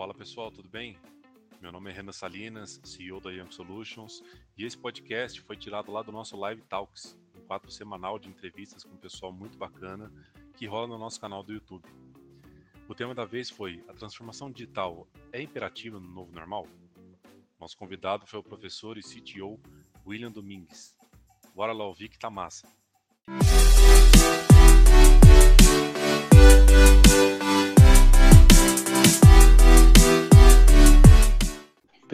Fala pessoal, tudo bem? Meu nome é Renan Salinas, CEO da Young Solutions, e esse podcast foi tirado lá do nosso Live Talks, um quadro semanal de entrevistas com um pessoal muito bacana que rola no nosso canal do YouTube. O tema da vez foi: a transformação digital é imperativa no novo normal? Nosso convidado foi o professor e CTO William Domingues. Bora lá ouvir que tá massa.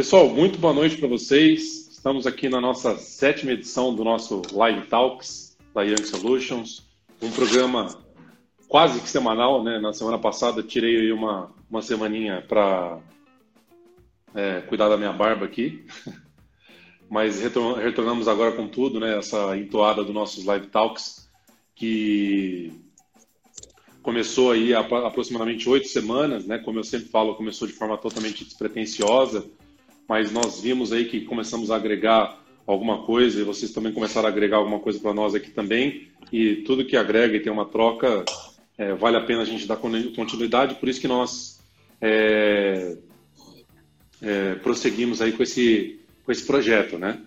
Pessoal, muito boa noite para vocês. Estamos aqui na nossa sétima edição do nosso Live Talks da Young Solutions, um programa quase que semanal, né? Na semana passada tirei uma, uma semaninha para é, cuidar da minha barba aqui, mas retornamos agora com tudo, né? Essa entoada dos nossos Live Talks que começou aí há aproximadamente oito semanas, né? Como eu sempre falo, começou de forma totalmente despretensiosa mas nós vimos aí que começamos a agregar alguma coisa e vocês também começaram a agregar alguma coisa para nós aqui também. E tudo que agrega e tem uma troca, é, vale a pena a gente dar continuidade, por isso que nós é, é, prosseguimos aí com esse, com esse projeto, né?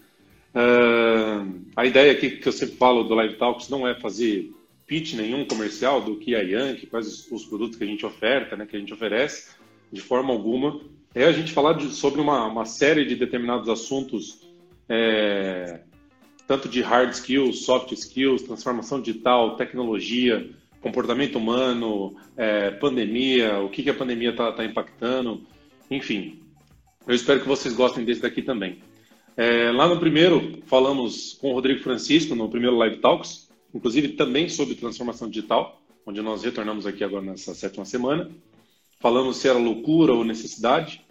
Uh, a ideia aqui que eu sempre falo do Live Talks não é fazer pitch nenhum comercial do que a Yankee, quais os, os produtos que a gente oferta, né, que a gente oferece, de forma alguma é a gente falar de, sobre uma, uma, série de determinados assuntos, é, tanto de hard skills, soft skills, transformação digital, tecnologia, comportamento humano, é, pandemia, o que, que a pandemia está tá impactando, enfim. Eu espero que vocês gostem desse daqui também. É, lá no primeiro, falamos com o Rodrigo Francisco, no primeiro Live Talks, inclusive também sobre transformação digital, onde nós retornamos aqui agora nessa sétima semana. Falamos se era loucura ou necessidade.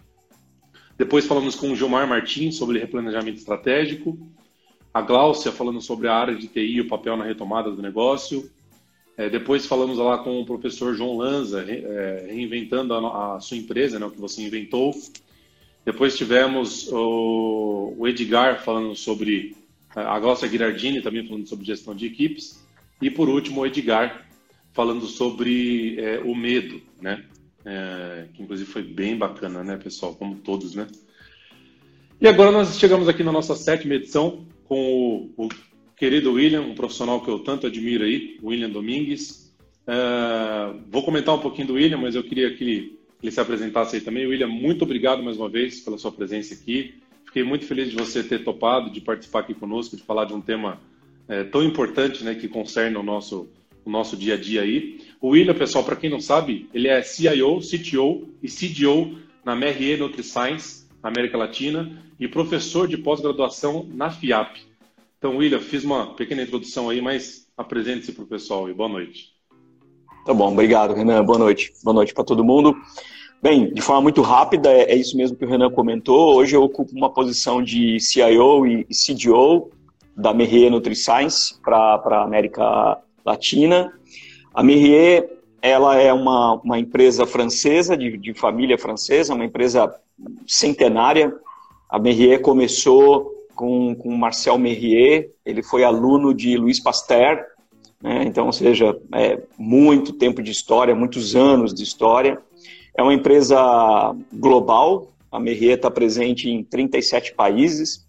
Depois falamos com o Gilmar Martins sobre replanejamento estratégico. A Gláucia falando sobre a área de TI e o papel na retomada do negócio. É, depois falamos lá com o professor João Lanza, é, reinventando a, a, sua empresa, né, o que você inventou. Depois tivemos o, o Edgar falando sobre a Gláucia Girardini também falando sobre gestão de equipes. E por último, o Edgar falando sobre é, o medo, né? É, que inclusive foi bem bacana, né, pessoal? Como todos, né? E agora nós chegamos aqui na nossa sétima edição com o, o querido William, um profissional que eu tanto admiro aí, William Domingues. É, vou comentar um pouquinho do William, mas eu queria que ele, ele se apresentasse aí também. William, muito obrigado mais uma vez pela sua presença aqui. Fiquei muito feliz de você ter topado, de participar aqui conosco, de falar de um tema é, tão importante, né, que concerne o nosso, o nosso dia a dia aí. O William, pessoal, para quem não sabe, ele é CIO, CTO e CDO na MRE NutriScience, na América Latina, e professor de pós-graduação na FIAP. Então, William, fiz uma pequena introdução aí, mas apresente-se para o pessoal e boa noite. Tá bom, obrigado, Renan. Boa noite. Boa noite para todo mundo. Bem, de forma muito rápida, é, é isso mesmo que o Renan comentou. Hoje eu ocupo uma posição de CIO e CDO da Merrier NutriScience para a América Latina. A Merrier, ela é uma, uma empresa francesa, de, de família francesa, uma empresa centenária. A Merrier começou com, com Marcel Merrier, ele foi aluno de Louis Pasteur, né? então, ou seja, é, muito tempo de história, muitos anos de história. É uma empresa global, a Merrier está presente em 37 países,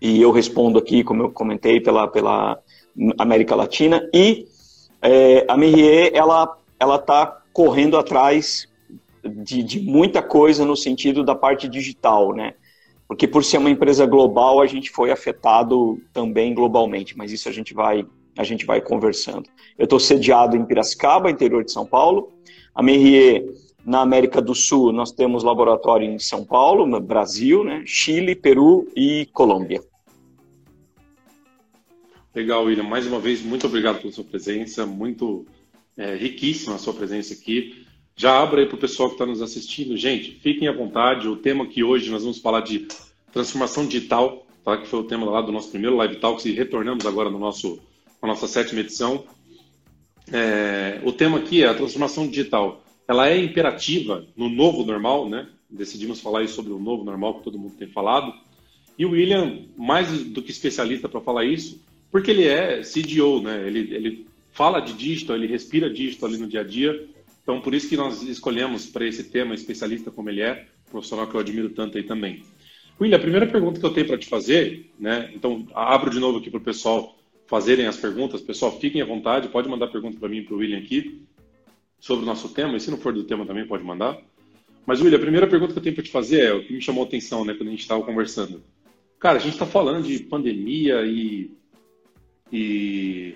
e eu respondo aqui, como eu comentei, pela, pela América Latina, e é, a Merrier ela ela está correndo atrás de, de, muita coisa no sentido da parte digital, né? Porque por ser uma empresa global a gente foi afetado também globalmente, mas isso a gente vai a gente vai conversando. Eu estou sediado em Piracicaba, interior de São Paulo. A Merrier na América do Sul nós temos laboratório em São Paulo, no Brasil, né? Chile, Peru e Colômbia. Legal, William. Mais uma vez, muito obrigado pela sua presença, muito é, riquíssima a sua presença aqui. Já abra aí para o pessoal que está nos assistindo. Gente, fiquem à vontade. O tema que hoje nós vamos falar de transformação digital, tá? que foi o tema lá do nosso primeiro Live Talks e retornamos agora no nosso, na nossa sétima edição. É, o tema aqui é a transformação digital. Ela é imperativa no novo normal, né? Decidimos falar aí sobre o novo normal que todo mundo tem falado. E o William, mais do que especialista para falar isso, porque ele é CDO, né? Ele, ele fala de digital, ele respira digital ali no dia a dia. Então, por isso que nós escolhemos para esse tema, especialista como ele é, profissional que eu admiro tanto aí também. William, a primeira pergunta que eu tenho para te fazer, né? Então, abro de novo aqui para o pessoal fazerem as perguntas. Pessoal, fiquem à vontade, pode mandar pergunta para mim e para o William aqui sobre o nosso tema, e se não for do tema também pode mandar. Mas, William, a primeira pergunta que eu tenho para te fazer é o que me chamou a atenção, né, quando a gente estava conversando. Cara, a gente está falando de pandemia e, e,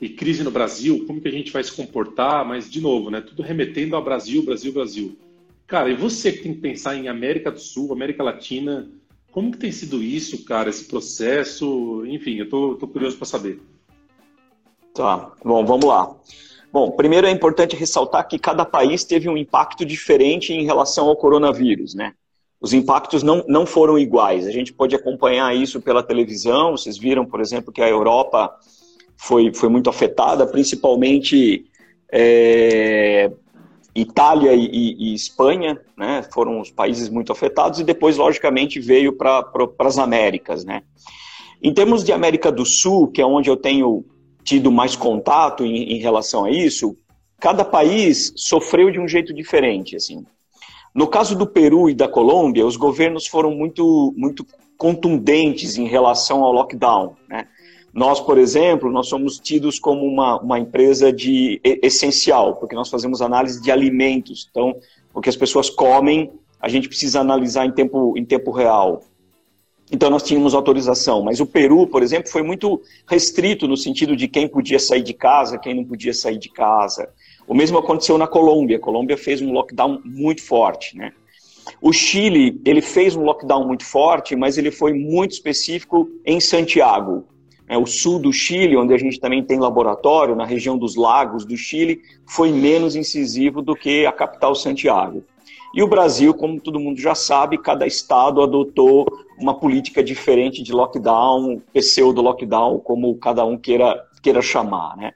e, crise no Brasil, como que a gente vai se comportar, mas, de novo, né, tudo remetendo ao Brasil, Brasil, Brasil. Cara, e você que tem que pensar em América do Sul, América Latina, como que tem sido isso, cara, esse processo? Enfim, eu tô, tô curioso para saber. Tá, bom, vamos lá. Bom, primeiro é importante ressaltar que cada país teve um impacto diferente em relação ao coronavírus, né? Os impactos não, não foram iguais. A gente pode acompanhar isso pela televisão. Vocês viram, por exemplo, que a Europa foi, foi muito afetada, principalmente é, Itália e, e, Espanha, né? Foram os países muito afetados e depois, logicamente, veio para pra, as Américas, né? Em termos de América do Sul, que é onde eu tenho tido mais contato em, em relação a isso, cada país sofreu de um jeito diferente, assim. No caso do Peru e da Colômbia, os governos foram muito, muito contundentes em relação ao lockdown. Né? Nós, por exemplo, nós somos tidos como uma, uma empresa de essencial, porque nós fazemos análise de alimentos. Então, o que as pessoas comem, a gente precisa analisar em tempo, em tempo real. Então nós tínhamos autorização, mas o Peru, por exemplo, foi muito restrito no sentido de quem podia sair de casa, quem não podia sair de casa. O mesmo aconteceu na Colômbia. A Colômbia fez um lockdown muito forte, né? O Chile, ele fez um lockdown muito forte, mas ele foi muito específico em Santiago. É, o sul do Chile, onde a gente também tem laboratório, na região dos lagos do Chile, foi menos incisivo do que a capital Santiago. E o Brasil, como todo mundo já sabe, cada estado adotou uma política diferente de lockdown, pseudo-lockdown, como cada um queira, queira chamar, né?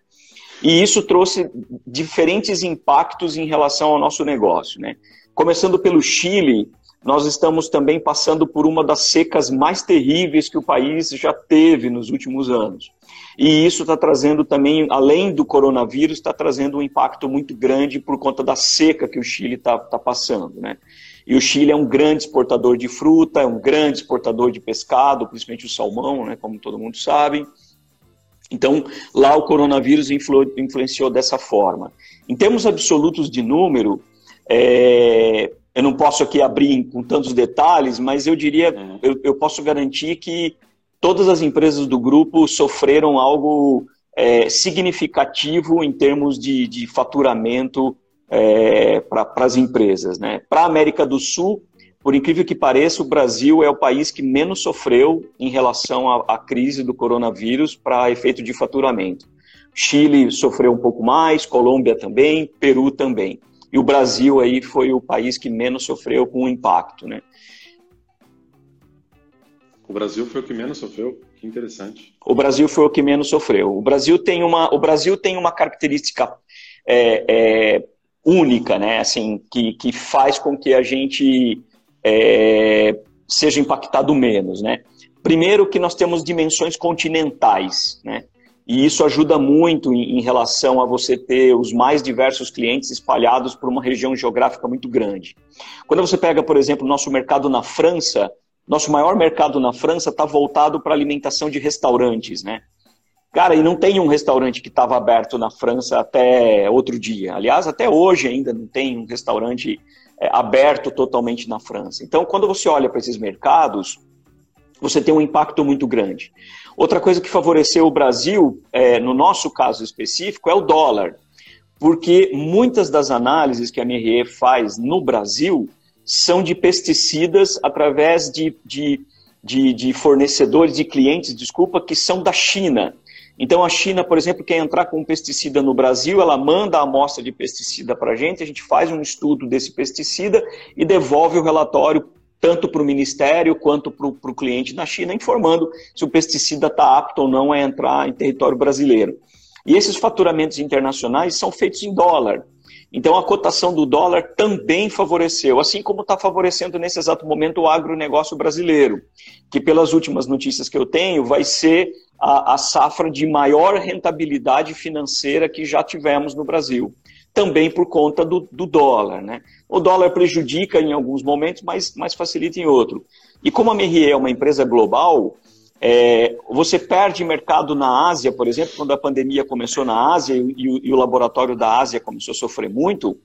E isso trouxe diferentes impactos em relação ao nosso negócio, né? Começando pelo Chile, nós estamos também passando por uma das secas mais terríveis que o país já teve nos últimos anos. E isso está trazendo também, além do coronavírus, está trazendo um impacto muito grande por conta da seca que o Chile está tá passando. Né? E o Chile é um grande exportador de fruta, é um grande exportador de pescado, principalmente o salmão, né, como todo mundo sabe. Então, lá o coronavírus influ, influenciou dessa forma. Em termos absolutos de número, é, eu não posso aqui abrir com tantos detalhes, mas eu diria, uhum. eu, eu posso garantir que todas as empresas do grupo sofreram algo é, significativo em termos de, de faturamento é, para as empresas. Né? Para a América do Sul, por incrível que pareça, o Brasil é o país que menos sofreu em relação à, à crise do coronavírus para efeito de faturamento. Chile sofreu um pouco mais, Colômbia também, Peru também. E o Brasil aí foi o país que menos sofreu com o impacto, né? O Brasil foi o que menos sofreu. Que interessante. O Brasil foi o que menos sofreu. O Brasil tem uma, o Brasil tem uma característica é, é, única, né? Assim, que, que faz com que a gente é, seja impactado menos, né? Primeiro que nós temos dimensões continentais, né? E isso ajuda muito em, em, relação a você ter os mais diversos clientes espalhados por uma região geográfica muito grande. Quando você pega, por exemplo, o nosso mercado na França, nosso maior mercado na França está voltado para alimentação de restaurantes, né? Cara, e não tem um restaurante que estava aberto na França até outro dia. Aliás, até hoje ainda não tem um restaurante é, aberto totalmente na França. Então, quando você olha para esses mercados, você tem um impacto muito grande. Outra coisa que favoreceu o Brasil, é, no nosso caso específico, é o dólar. Porque muitas das análises que a MRE faz no Brasil são de pesticidas através de, de, de, de fornecedores, de clientes, desculpa, que são da China. Então a China, por exemplo, quer entrar com um pesticida no Brasil, ela manda a amostra de pesticida para a gente, a gente faz um estudo desse pesticida e devolve o relatório tanto para o Ministério quanto para o cliente na China, informando se o pesticida está apto ou não a entrar em território brasileiro. E esses faturamentos internacionais são feitos em dólar. Então a cotação do dólar também favoreceu, assim como está favorecendo nesse exato momento o agronegócio brasileiro, que pelas últimas notícias que eu tenho, vai ser a, a safra de maior rentabilidade financeira que já tivemos no Brasil. também por conta do, do dólar. Né? O dólar prejudica em alguns momentos, mas, mas facilita em outro. E como a Merrier é uma empresa global, é, você perde mercado na Ásia, por exemplo, quando a pandemia começou na Ásia e, e o laboratório da Ásia começou a sofrer muito.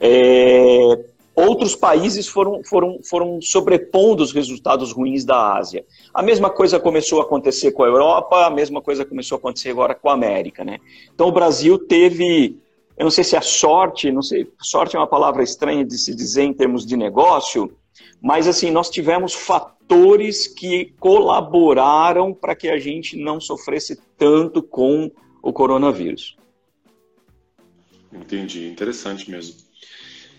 É, outros países foram, foram, foram sobrepondo os resultados ruins da Ásia. A mesma coisa começou a acontecer com a Europa, a mesma coisa começou a acontecer agora com a América. Né? Então o Brasil teve, eu não sei se é sorte, não sei, sorte é uma palavra estranha de se dizer em termos de negócio, mas assim, nós tivemos fatores que colaboraram para que a gente não sofresse tanto com o coronavírus. Entendi, interessante mesmo.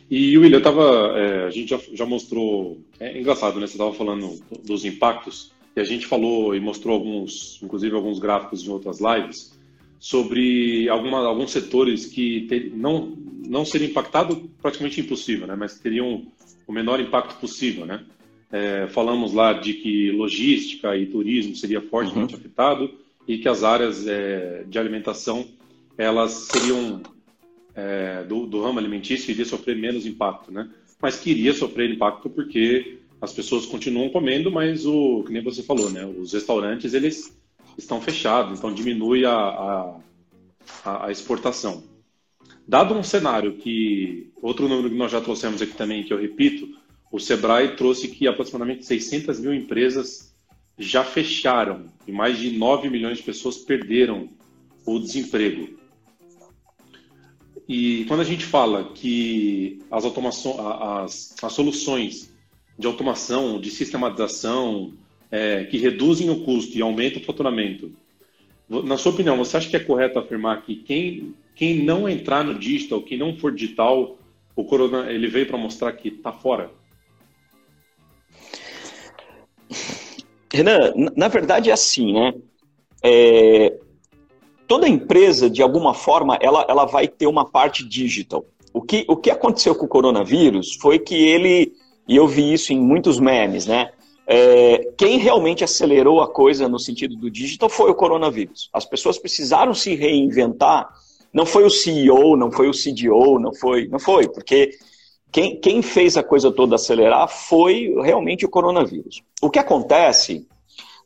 E, William, tava, é, a gente já, já, mostrou. É engraçado, né? Você estava falando dos impactos, e a gente falou e mostrou alguns, inclusive alguns gráficos em outras lives, sobre alguma, alguns setores que ter, não, não seriam impactados praticamente impossível, né? Mas teriam o menor impacto possível, né? É, falamos lá de que logística e turismo seria fortemente uhum. afetado e que as áreas é, de alimentação elas seriam é, do, do, ramo alimentício iria sofrer menos impacto, né? Mas queria sofrer impacto porque as pessoas continuam comendo, mas o que nem você falou, né? Os restaurantes eles estão fechados, então diminui a, a, a exportação. Dado um cenário que outro número que nós já trouxemos aqui também, que eu repito, o Sebrae trouxe que aproximadamente 600 mil empresas já fecharam e mais de 9 milhões de pessoas perderam o desemprego. E quando a gente fala que as, as, as soluções de automação, de sistematização, é, que reduzem o custo e aumentam o faturamento, na sua opinião, você acha que é correto afirmar que quem, quem não entrar no digital, quem não for digital, o corona ele veio para mostrar que está fora? Renan, na verdade é assim, né? É, toda empresa, de alguma forma, ela, ela vai ter uma parte digital. O que, o que aconteceu com o coronavírus foi que ele, e eu vi isso em muitos memes, né? É, quem realmente acelerou a coisa no sentido do digital foi o coronavírus. As pessoas precisaram se reinventar. Não foi o CEO, não foi o CDO, não foi, não foi, porque quem, quem fez a coisa toda acelerar foi realmente o coronavírus. O que acontece,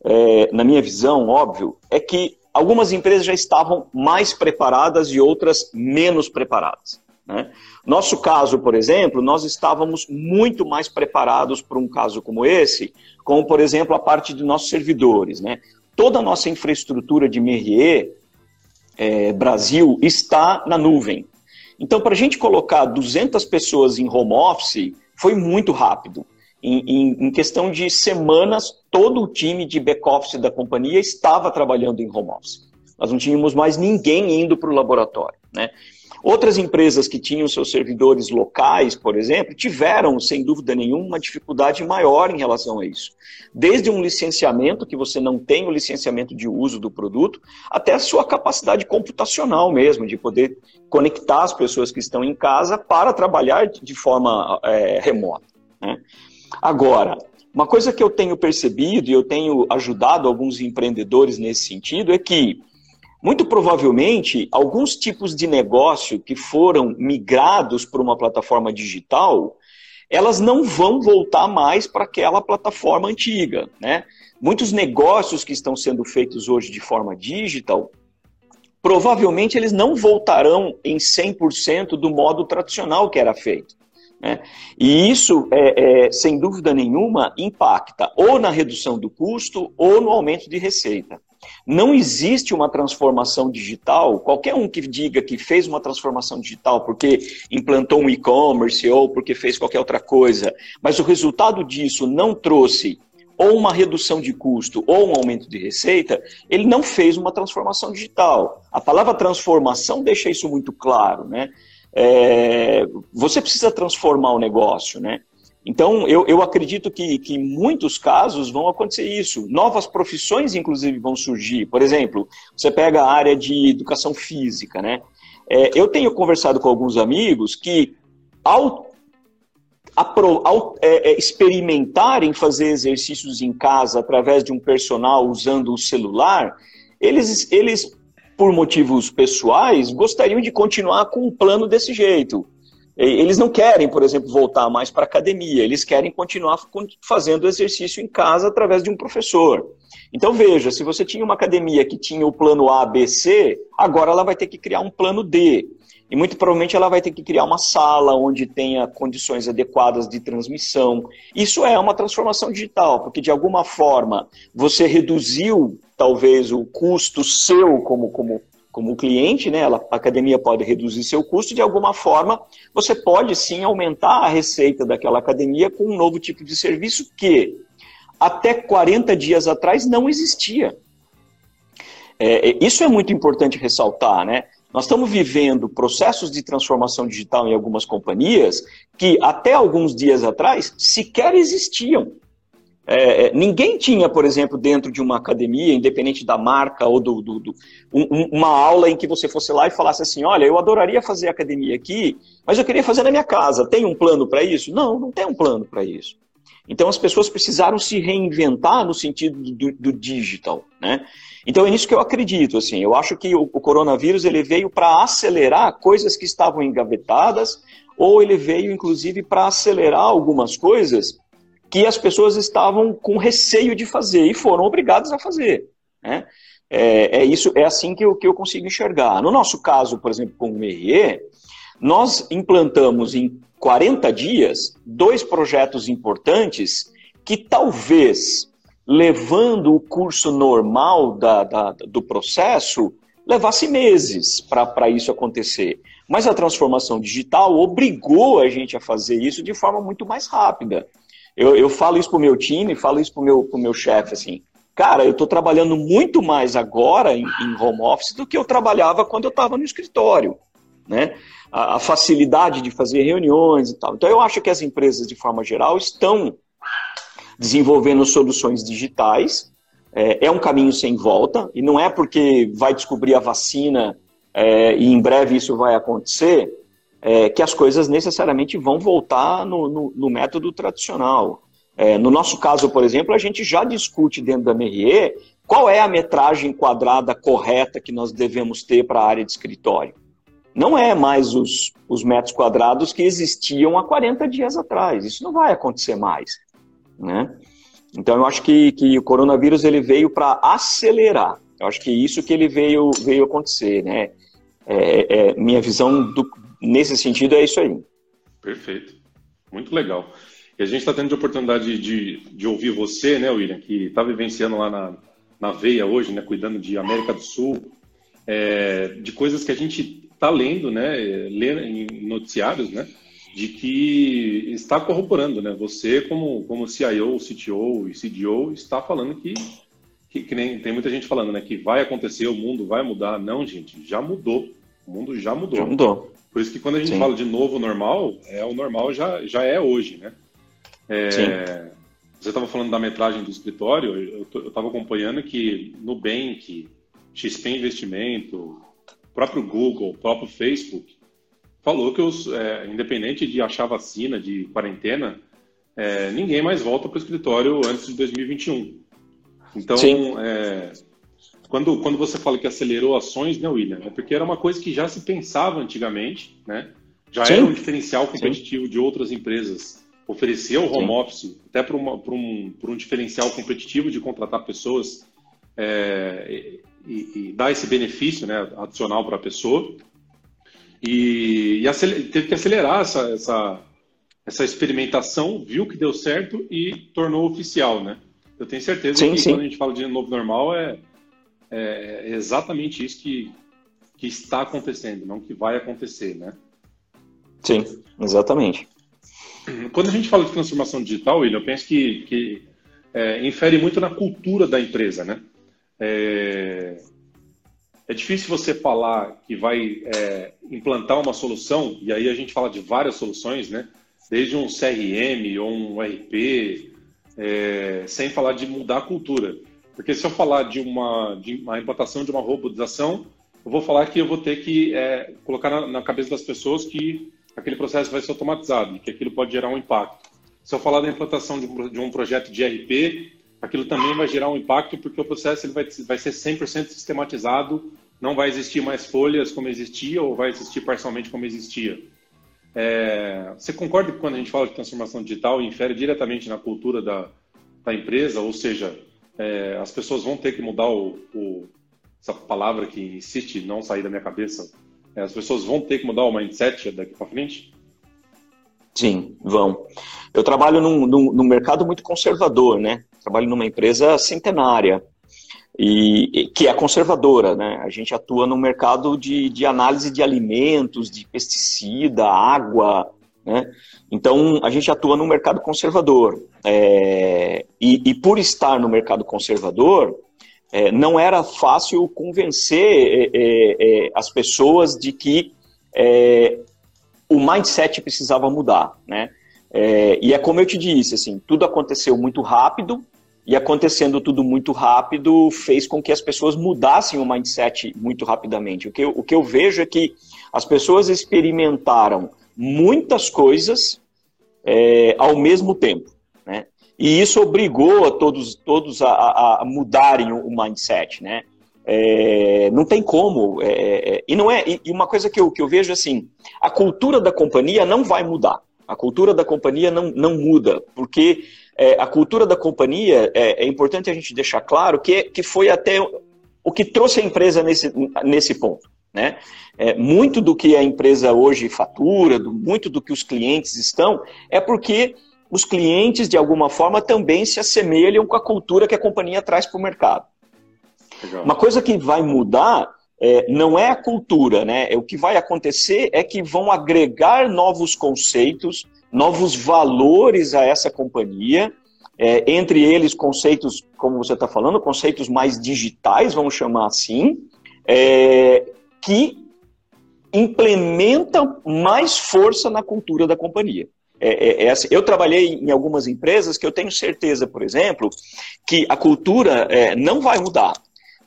é, na minha visão, óbvio, é que algumas empresas já estavam mais preparadas e outras menos preparadas. Né? Nosso caso, por exemplo, nós estávamos muito mais preparados para um caso como esse, como, por exemplo, a parte de nossos servidores. Né? Toda a nossa infraestrutura de Merrier é, Brasil está na nuvem. Então, para a gente colocar 200 pessoas em home office, foi muito rápido. Em, em, em, questão de semanas, todo o time de back-office da companhia estava trabalhando em home office. Nós não tínhamos mais ninguém indo para o laboratório. Né? Outras empresas que tinham seus servidores locais, por exemplo, tiveram, sem dúvida nenhuma, uma dificuldade maior em relação a isso. Desde um licenciamento, que você não tem o licenciamento de uso do produto, até a sua capacidade computacional mesmo, de poder conectar as pessoas que estão em casa para trabalhar de forma é, remota. Né? Agora, uma coisa que eu tenho percebido e eu tenho ajudado alguns empreendedores nesse sentido é que, muito provavelmente, alguns tipos de negócio que foram migrados para uma plataforma digital, elas não vão voltar mais para aquela plataforma antiga. Né? Muitos negócios que estão sendo feitos hoje de forma digital, provavelmente eles não voltarão em 100% do modo tradicional que era feito. Né? E isso, é, é, sem dúvida nenhuma, impacta ou na redução do custo ou no aumento de receita. Não existe uma transformação digital, qualquer um que diga que fez uma transformação digital porque implantou um e-commerce ou porque fez qualquer outra coisa, mas o resultado disso não trouxe ou uma redução de custo ou um aumento de receita, ele não fez uma transformação digital. A palavra transformação deixa isso muito claro, né? é, você precisa transformar o negócio, né? Então, eu, eu acredito que, que em muitos casos vão acontecer isso. Novas profissões, inclusive, vão surgir. Por exemplo, você pega a área de educação física, né? É, eu tenho conversado com alguns amigos que, ao, ao é, é, experimentarem fazer exercícios em casa através de um personal usando o celular, eles, eles por motivos pessoais, gostariam de continuar com um plano desse jeito. Eles não querem, por exemplo, voltar mais para a academia, eles querem continuar fazendo exercício em casa através de um professor. Então veja, se você tinha uma academia que tinha o plano A, B, C, agora ela vai ter que criar um plano D. E muito provavelmente ela vai ter que criar uma sala onde tenha condições adequadas de transmissão. Isso é uma transformação digital, porque de alguma forma você reduziu talvez o custo seu como, como, como cliente, né? a academia pode reduzir seu custo, de alguma forma você pode sim aumentar a receita daquela academia com um novo tipo de serviço que até 40 dias atrás não existia. É, isso é muito importante ressaltar, né? Nós estamos vivendo processos de transformação digital em algumas companhias que até alguns dias atrás sequer existiam. É, é, ninguém tinha, por exemplo, dentro de uma academia, independente da marca ou do, do, do um, uma aula em que você fosse lá e falasse assim: olha, eu adoraria fazer academia aqui, mas eu queria fazer na minha casa. Tem um plano para isso? Não, não tem um plano para isso. Então as pessoas precisaram se reinventar no sentido do, do digital, né? Então é nisso que eu acredito, assim. Eu acho que o, o coronavírus ele veio para acelerar coisas que estavam engavetadas, ou ele veio inclusive para acelerar algumas coisas que as pessoas estavam com receio de fazer e foram obrigadas a fazer, né? É, é isso, é assim que eu, que eu consigo enxergar. No nosso caso, por exemplo, com o MEIE, nós implantamos em 40 dias dois projetos importantes que talvez levando o curso normal da, da, do processo, levasse meses para isso acontecer. Mas a transformação digital obrigou a gente a fazer isso de forma muito mais rápida. Eu, eu falo isso para o meu time, falo isso para o meu, meu chefe, assim, cara, eu estou trabalhando muito mais agora em, em, home office do que eu trabalhava quando eu estava no escritório, né? A, a facilidade de fazer reuniões e tal. Então eu acho que as empresas, de forma geral, estão desenvolvendo soluções digitais. É, é, um caminho sem volta, e não é porque vai descobrir a vacina é, e em breve isso vai acontecer, é, que as coisas necessariamente vão voltar no, no, no método tradicional. É, no nosso caso, por exemplo, a gente já discute dentro da MRE qual é a metragem quadrada correta que nós devemos ter para a área de escritório. Não é mais os, os metros quadrados que existiam há 40 dias atrás. Isso não vai acontecer mais né? Então eu acho que, que o coronavírus ele veio para acelerar. Eu acho que isso que ele veio veio acontecer, né? É, é, minha visão do, nesse sentido é isso aí. Perfeito, muito legal. E a gente está tendo a oportunidade de, de ouvir você, né, William, que está vivenciando lá na, na veia hoje, né, cuidando de América do Sul, é, de coisas que a gente está lendo, né, lendo em noticiários, né, de que está corroborando, né? Você, como, como CIO, CTO e CDO, está falando que, que, que, nem tem muita gente falando, né? Que vai acontecer, o mundo vai mudar. Não, gente, já mudou. O mundo já mudou. Já mudou. Por isso que quando a gente Sim. fala de novo normal, é o normal já, já é hoje, né? É, você estava falando da metragem do escritório, eu estava acompanhando que Nubank, XP Investimento, próprio Google, próprio Facebook, falou que, os, é, independente de achar vacina, de quarentena, é, ninguém mais volta para o escritório antes de 2021. Então, é, quando, quando você fala que acelerou ações, né, William? É porque era uma coisa que já se pensava antigamente, né? Já Sim. era um diferencial competitivo Sim. de outras empresas oferecer o home Sim. office até para um, um diferencial competitivo de contratar pessoas é, e, e, dar esse benefício né, adicional para a pessoa. E, e teve que acelerar essa, essa, essa experimentação, viu que deu certo e tornou oficial, né? Eu tenho certeza sim, que sim. quando a gente fala de novo normal é, é exatamente isso que, que está acontecendo, não que vai acontecer, né? Sim, exatamente. Quando a gente fala de transformação digital, William, eu penso que, que é, infere muito na cultura da empresa, né? É, é difícil você falar que vai é, implantar uma solução, e aí a gente fala de várias soluções, né? Desde um CRM ou um RP, é, sem falar de mudar a cultura. Porque se eu falar de uma, de uma implantação de uma robotização, eu vou falar que eu vou ter que é, colocar na, na, cabeça das pessoas que aquele processo vai ser automatizado e que aquilo pode gerar um impacto. Se eu falar da implantação de um, de um projeto de RP, aquilo também vai gerar um impacto porque o processo ele vai, vai ser 100% sistematizado não vai existir mais folhas como existia ou vai existir parcialmente como existia. É, você concorda que quando a gente fala de transformação digital, infere diretamente na cultura da, da empresa, ou seja, é, as pessoas vão ter que mudar o, o, essa palavra que insiste não sair da minha cabeça, é, as pessoas vão ter que mudar o mindset daqui para frente? Sim, vão. Eu trabalho num, num, num mercado muito conservador, né? Trabalho numa empresa centenária e, que é conservadora, né? A gente atua no mercado de, de análise de alimentos, de pesticida, água, né? Então a gente atua no mercado conservador é, e, e, por estar no mercado conservador é, não era fácil convencer é, é, é as pessoas de que é, o mindset precisava mudar, né? e é como eu te disse, assim, tudo aconteceu muito rápido, e acontecendo tudo muito rápido fez com que as pessoas mudassem o mindset muito rapidamente. O que eu, o que eu vejo é que as pessoas experimentaram muitas coisas é, ao mesmo tempo. Né? E isso obrigou a todos, todos a, a mudarem o mindset. Né? É, não tem como. É, é, e não é. E uma coisa que eu, que eu vejo assim: a cultura da companhia não vai mudar. A cultura da companhia não, não muda, porque é, a cultura da companhia, é, é, importante a gente deixar claro que, que foi até o que trouxe a empresa nesse, nesse ponto. Né? É, muito do que a empresa hoje fatura, do, muito do que os clientes estão, é porque os clientes, de alguma forma, também se assemelham com a cultura que a companhia traz para o mercado. Legal. Uma coisa que vai mudar é, não é a cultura, né? É, o que vai acontecer é que vão agregar novos conceitos, novos valores a essa companhia, é, entre eles conceitos, como você está falando, conceitos mais digitais, vamos chamar assim, é, que implementam mais força na cultura da companhia. É, é, é assim. eu trabalhei em algumas empresas que eu tenho certeza, por exemplo, que a cultura é, não vai mudar,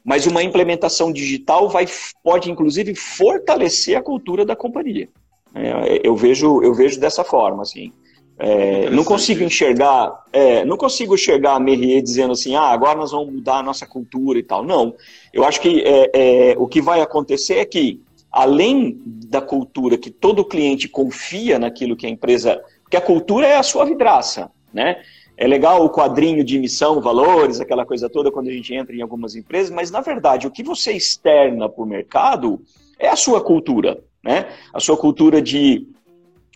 mas uma implementação digital vai, pode, inclusive, fortalecer a cultura da companhia. É, eu, vejo, eu vejo dessa forma, assim. É, não consigo enxergar, é, não consigo enxergar a Merrier dizendo assim, ah, agora nós vamos mudar a nossa cultura e tal. Não. Eu acho que é, é, o que vai acontecer é que, além da cultura, que todo cliente confia naquilo que a empresa. Porque a cultura é a sua vidraça, né? É legal o quadrinho de missão, valores, aquela coisa toda quando a gente entra em algumas empresas, mas na verdade o que você externa para o mercado é a sua cultura né? A sua cultura de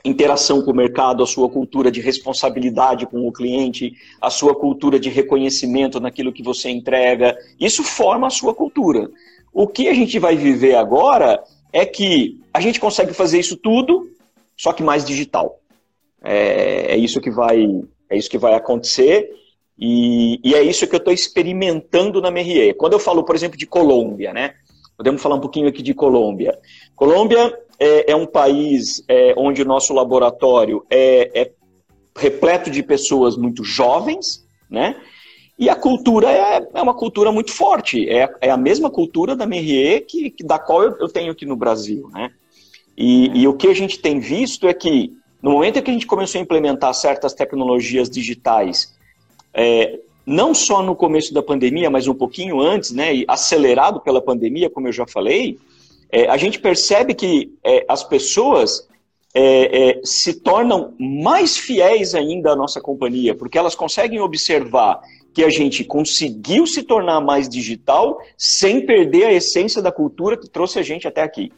interação com o mercado, a sua cultura de responsabilidade com o cliente, a sua cultura de reconhecimento naquilo que você entrega. Isso forma a sua cultura. O que a gente vai viver agora é que a gente consegue fazer isso tudo, só que mais digital. É, é isso que vai, é isso que vai acontecer. E, e é isso que eu estou experimentando na Merrier. Quando eu falo, por exemplo, de Colômbia, né? Podemos falar um pouquinho aqui de Colômbia. Colômbia é, é um país é, onde o nosso laboratório é, é, repleto de pessoas muito jovens, né? E a cultura é, é uma cultura muito forte. É, é a mesma cultura da Merrier que, que da qual eu, eu, tenho aqui no Brasil, né? E, e o que a gente tem visto é que no momento em que a gente começou a implementar certas tecnologias digitais, é, não só no começo da pandemia, mas um pouquinho antes, né, e acelerado pela pandemia, como eu já falei, é, a gente percebe que é, as pessoas é, é, se tornam mais fiéis ainda à nossa companhia, porque elas conseguem observar que a gente conseguiu se tornar mais digital sem perder a essência da cultura que trouxe a gente até aqui.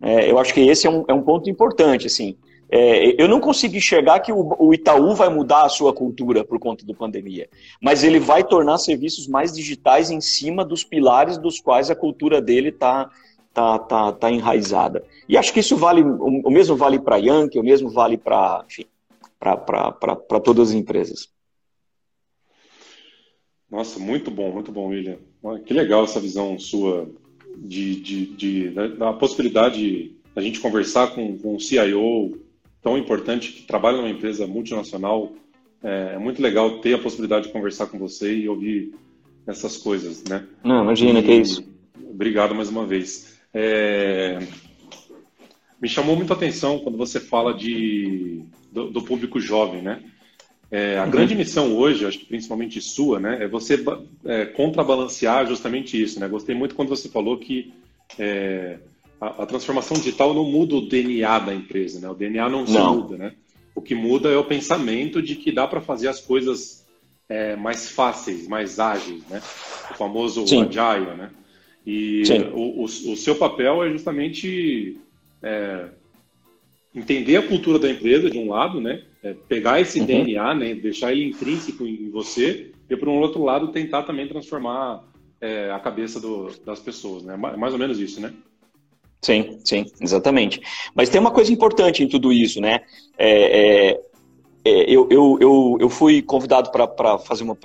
É, eu acho que esse é um, é um ponto importante, assim. É, eu não consigo enxergar que o, o, Itaú vai mudar a sua cultura por conta da pandemia, mas ele vai tornar serviços mais digitais em cima dos pilares dos quais a cultura dele está tá, tá, tá enraizada. E acho que isso vale, o, o mesmo vale para a Yankee, o mesmo vale para para todas as empresas. Nossa, muito bom, muito bom, William. Que legal essa visão sua de, de, de da, da possibilidade da gente conversar com, com o CIO, tão importante que trabalha numa empresa multinacional. É, é, muito legal ter a possibilidade de conversar com você e ouvir essas coisas, né? Não, imagina, e, que é isso. Obrigado mais uma vez. É, me chamou muito a atenção quando você fala de, do, do público jovem, né? É, a uhum. grande missão hoje, acho que principalmente sua, né, é você é, contrabalancear justamente isso, né? Gostei muito quando você falou que é, a, a, transformação digital não muda o DNA da empresa, né? O DNA não, não. se muda, né? O que muda é o pensamento de que dá para fazer as coisas é, mais fáceis, mais ágeis, né? O famoso Sim. agile, né? E o, o, o, seu papel é justamente é, entender a cultura da empresa, de um lado, né? É, pegar esse uhum. DNA, né? Deixar ele intrínseco em você e, por um outro lado, tentar também transformar é, a cabeça do, das pessoas, né? Mais ou menos isso, né? Sim, sim, exatamente. Mas tem uma coisa importante em tudo isso, né? É, é, é eu, eu, eu, eu, fui convidado para fazer uma,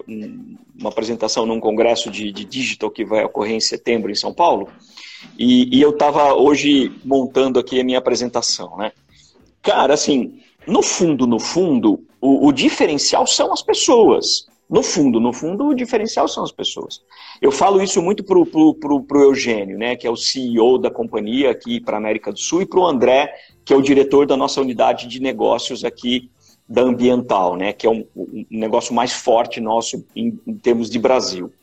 uma apresentação num congresso de, de, digital que vai ocorrer em setembro em São Paulo, e, e eu estava hoje montando aqui a minha apresentação, né? Cara, assim, no fundo, no fundo, o, o diferencial são as pessoas. No fundo, no fundo, o diferencial são as pessoas. Eu falo isso muito para o Eugênio, né, que é o CEO da companhia aqui para a América do Sul, e para o André, que é o diretor da nossa unidade de negócios aqui da Ambiental, né, que é um, um negócio mais forte nosso em, em termos de Brasil.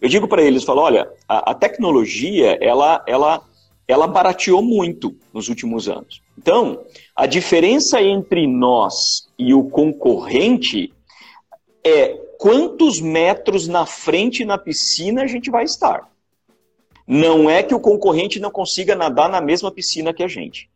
Eu digo para eles, falo, olha, a, a, tecnologia, ela, ela, ela barateou muito nos últimos anos. Então, a diferença entre nós e o concorrente é quantos metros na frente na piscina a gente vai estar. Não é que o concorrente não consiga nadar na mesma piscina que a gente.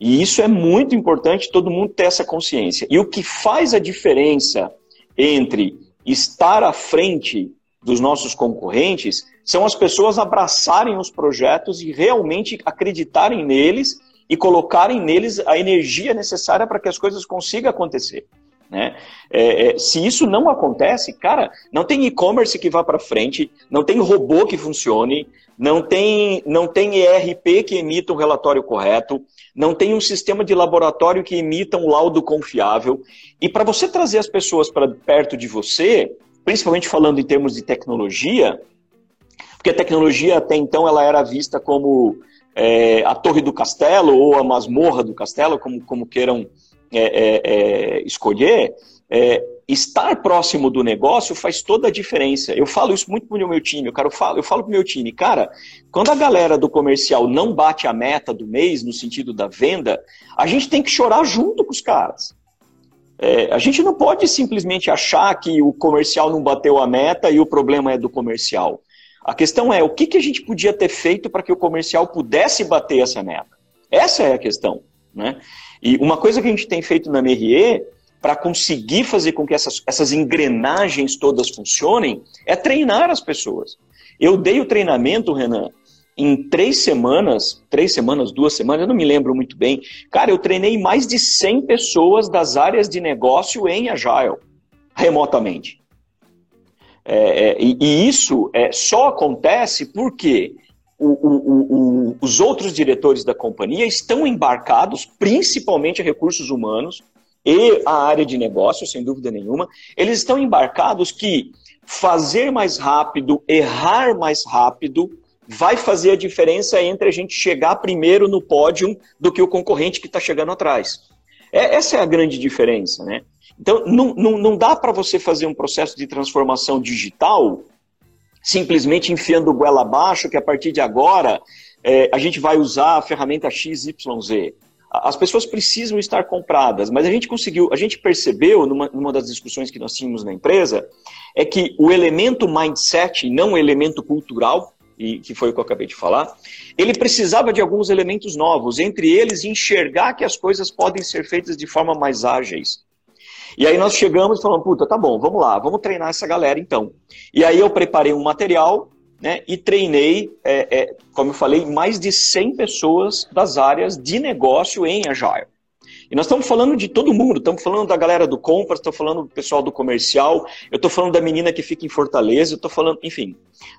E isso é muito importante todo mundo ter essa consciência. E o que faz a diferença entre estar à frente dos nossos concorrentes são as pessoas abraçarem os projetos e realmente acreditarem neles e colocarem neles a energia necessária para que as coisas consigam acontecer. Né? É, é, se isso não acontece, cara, não tem e-commerce que vá para frente, não tem robô que funcione, não tem, não tem ERP que emita um relatório correto, não tem um sistema de laboratório que emita um laudo confiável. E para você trazer as pessoas para perto de você, principalmente falando em termos de tecnologia, porque a tecnologia até então ela era vista como é, a torre do castelo ou a masmorra do castelo, como, como queiram é, é, é, escolher, é, estar próximo do negócio faz toda a diferença. Eu falo isso muito pro meu time, eu falo, eu falo meu time, cara, quando a galera do comercial não bate a meta do mês, no sentido da venda, a gente tem que chorar junto com os caras. É, a gente não pode simplesmente achar que o comercial não bateu a meta e o problema é do comercial. A questão é o que, que a gente podia ter feito para que o comercial pudesse bater essa meta. Essa é a questão. Né? E uma coisa que a gente tem feito na MRE para conseguir fazer com que essas, essas engrenagens todas funcionem é treinar as pessoas. Eu dei o treinamento, Renan, em três semanas, três semanas, duas semanas, eu não me lembro muito bem. Cara, eu treinei mais de 100 pessoas das áreas de negócio em Agile, remotamente. É, é, e, e, isso é, só acontece porque o, o, o, os outros diretores da companhia estão embarcados, principalmente recursos humanos e a área de negócio, sem dúvida nenhuma, eles estão embarcados que fazer mais rápido, errar mais rápido, vai fazer a diferença entre a gente chegar primeiro no pódio do que o concorrente que está chegando atrás. É, essa é a grande diferença, né? Então, não, não, não dá para você fazer um processo de transformação digital simplesmente enfiando goela abaixo, que a partir de agora é, a gente vai usar a ferramenta XYZ. As pessoas precisam estar compradas, mas a gente conseguiu, a gente percebeu numa, numa das discussões que nós tínhamos na empresa, é que o elemento mindset, não o elemento cultural, e que foi o que eu acabei de falar, ele precisava de alguns elementos novos, entre eles enxergar que as coisas podem ser feitas de forma mais ágeis. E aí nós chegamos falamos, puta, tá bom, vamos lá, vamos treinar essa galera então. E aí eu preparei um material né, e treinei, é, é, como eu falei, mais de 100 pessoas das áreas de negócio em Agile. E nós estamos falando de todo mundo, estamos falando da galera do compras, estamos falando do pessoal do comercial, eu estou falando da menina que fica em Fortaleza, eu estou falando, enfim.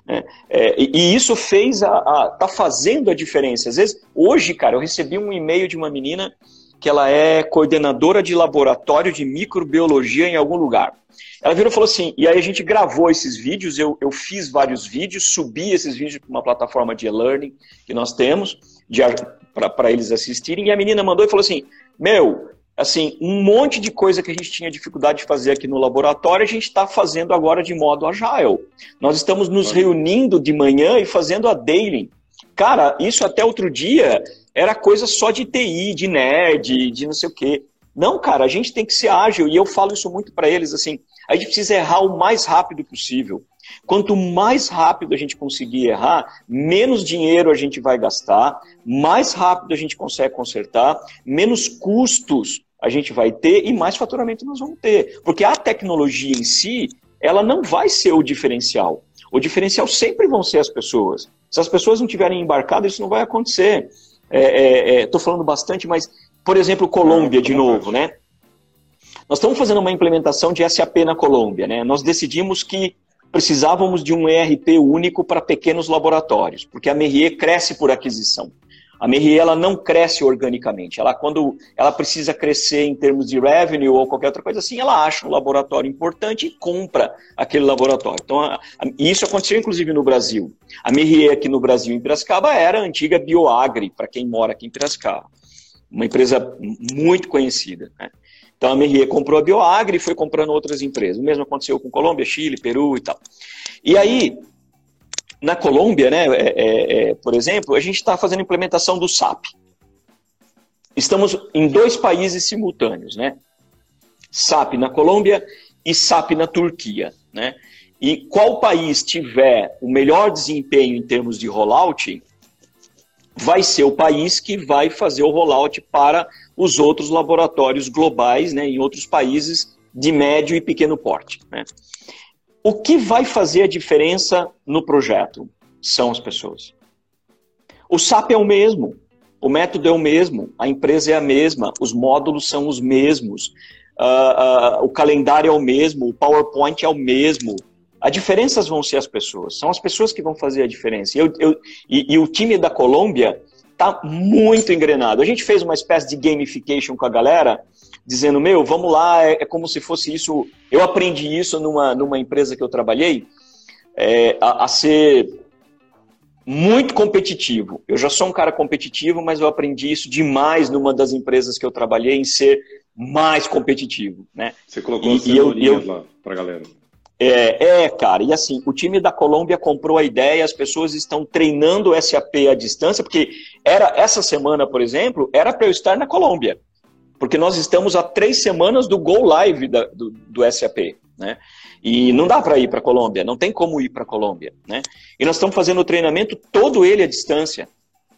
Né, é, e, e, isso fez a, a. tá fazendo a diferença. Às vezes, hoje, cara, eu recebi um e-mail de uma menina que ela é coordenadora de laboratório de microbiologia em algum lugar. Ela virou e falou assim, e aí a gente gravou esses vídeos, eu, eu fiz vários vídeos, subi esses vídeos para uma plataforma de e-learning que nós temos, para eles assistirem, e a menina mandou e falou assim, meu, assim, um monte de coisa que a gente tinha dificuldade de fazer aqui no laboratório, a gente está fazendo agora de modo agile. Nós estamos nos reunindo de manhã e fazendo a daily. Cara, isso até outro dia era coisa só de TI, de nerd, de não sei o quê. Não, cara, a gente tem que ser ágil e eu falo isso muito para eles assim. A gente precisa errar o mais rápido possível. Quanto mais rápido a gente conseguir errar, menos dinheiro a gente vai gastar, mais rápido a gente consegue consertar, menos custos a gente vai ter e mais faturamento nós vamos ter. Porque a tecnologia em si, ela não vai ser o diferencial. O diferencial sempre vão ser as pessoas. Se as pessoas não tiverem embarcado, isso não vai acontecer. Estou é, é, é, falando bastante, mas, por exemplo, Colômbia, de novo, né? Nós estamos fazendo uma implementação de SAP na Colômbia, né? Nós decidimos que precisávamos de um ERP único para pequenos laboratórios, porque a Merrier cresce por aquisição. A Merrier ela não cresce organicamente. Ela quando ela precisa crescer em termos de revenue ou qualquer outra coisa assim, ela acha um laboratório importante e compra aquele laboratório. Então, a, a, isso aconteceu inclusive no Brasil. A Merrier aqui no Brasil em Piracicaba era a antiga Bioagri, para quem mora aqui em Piracicaba. Uma empresa muito conhecida. Né? Então a Merrier comprou a Bioagri e foi comprando outras empresas. O mesmo aconteceu com Colômbia, Chile, Peru e tal. E aí, na Colômbia, né, é, é, é, por exemplo, a gente está fazendo implementação do SAP. Estamos em dois países simultâneos, né? SAP na Colômbia e SAP na Turquia, né? E qual país tiver o melhor desempenho em termos de rollout, vai ser o país que vai fazer o rollout para os outros laboratórios globais, né, em outros países de médio e pequeno porte. Né? O que vai fazer a diferença no projeto são as pessoas. O SAP é o mesmo, o método é o mesmo, a empresa é a mesma, os módulos são os mesmos, uh, uh, o calendário é o mesmo, o PowerPoint é o mesmo. As diferenças vão ser as pessoas, são as pessoas que vão fazer a diferença. Eu, eu, e, e o time da Colômbia está muito engrenado. A gente fez uma espécie de gamification com a galera, dizendo, meu, vamos lá, é, é, como se fosse isso. Eu aprendi isso numa, numa empresa que eu trabalhei, é, a, a, ser muito competitivo. Eu já sou um cara competitivo, mas eu aprendi isso demais numa das empresas que eu trabalhei, em ser mais competitivo. Né? Você colocou e, e eu, eu, lá para galera. É, é, cara, e assim, o time da Colômbia comprou a ideia, as pessoas estão treinando o SAP à distância, porque era essa semana, por exemplo, era para eu estar na Colômbia porque nós estamos há três semanas do Go Live da, do, do SAP, né? E não dá para ir para a Colômbia, não tem como ir para a Colômbia, né? E nós estamos fazendo o treinamento todo ele à distância.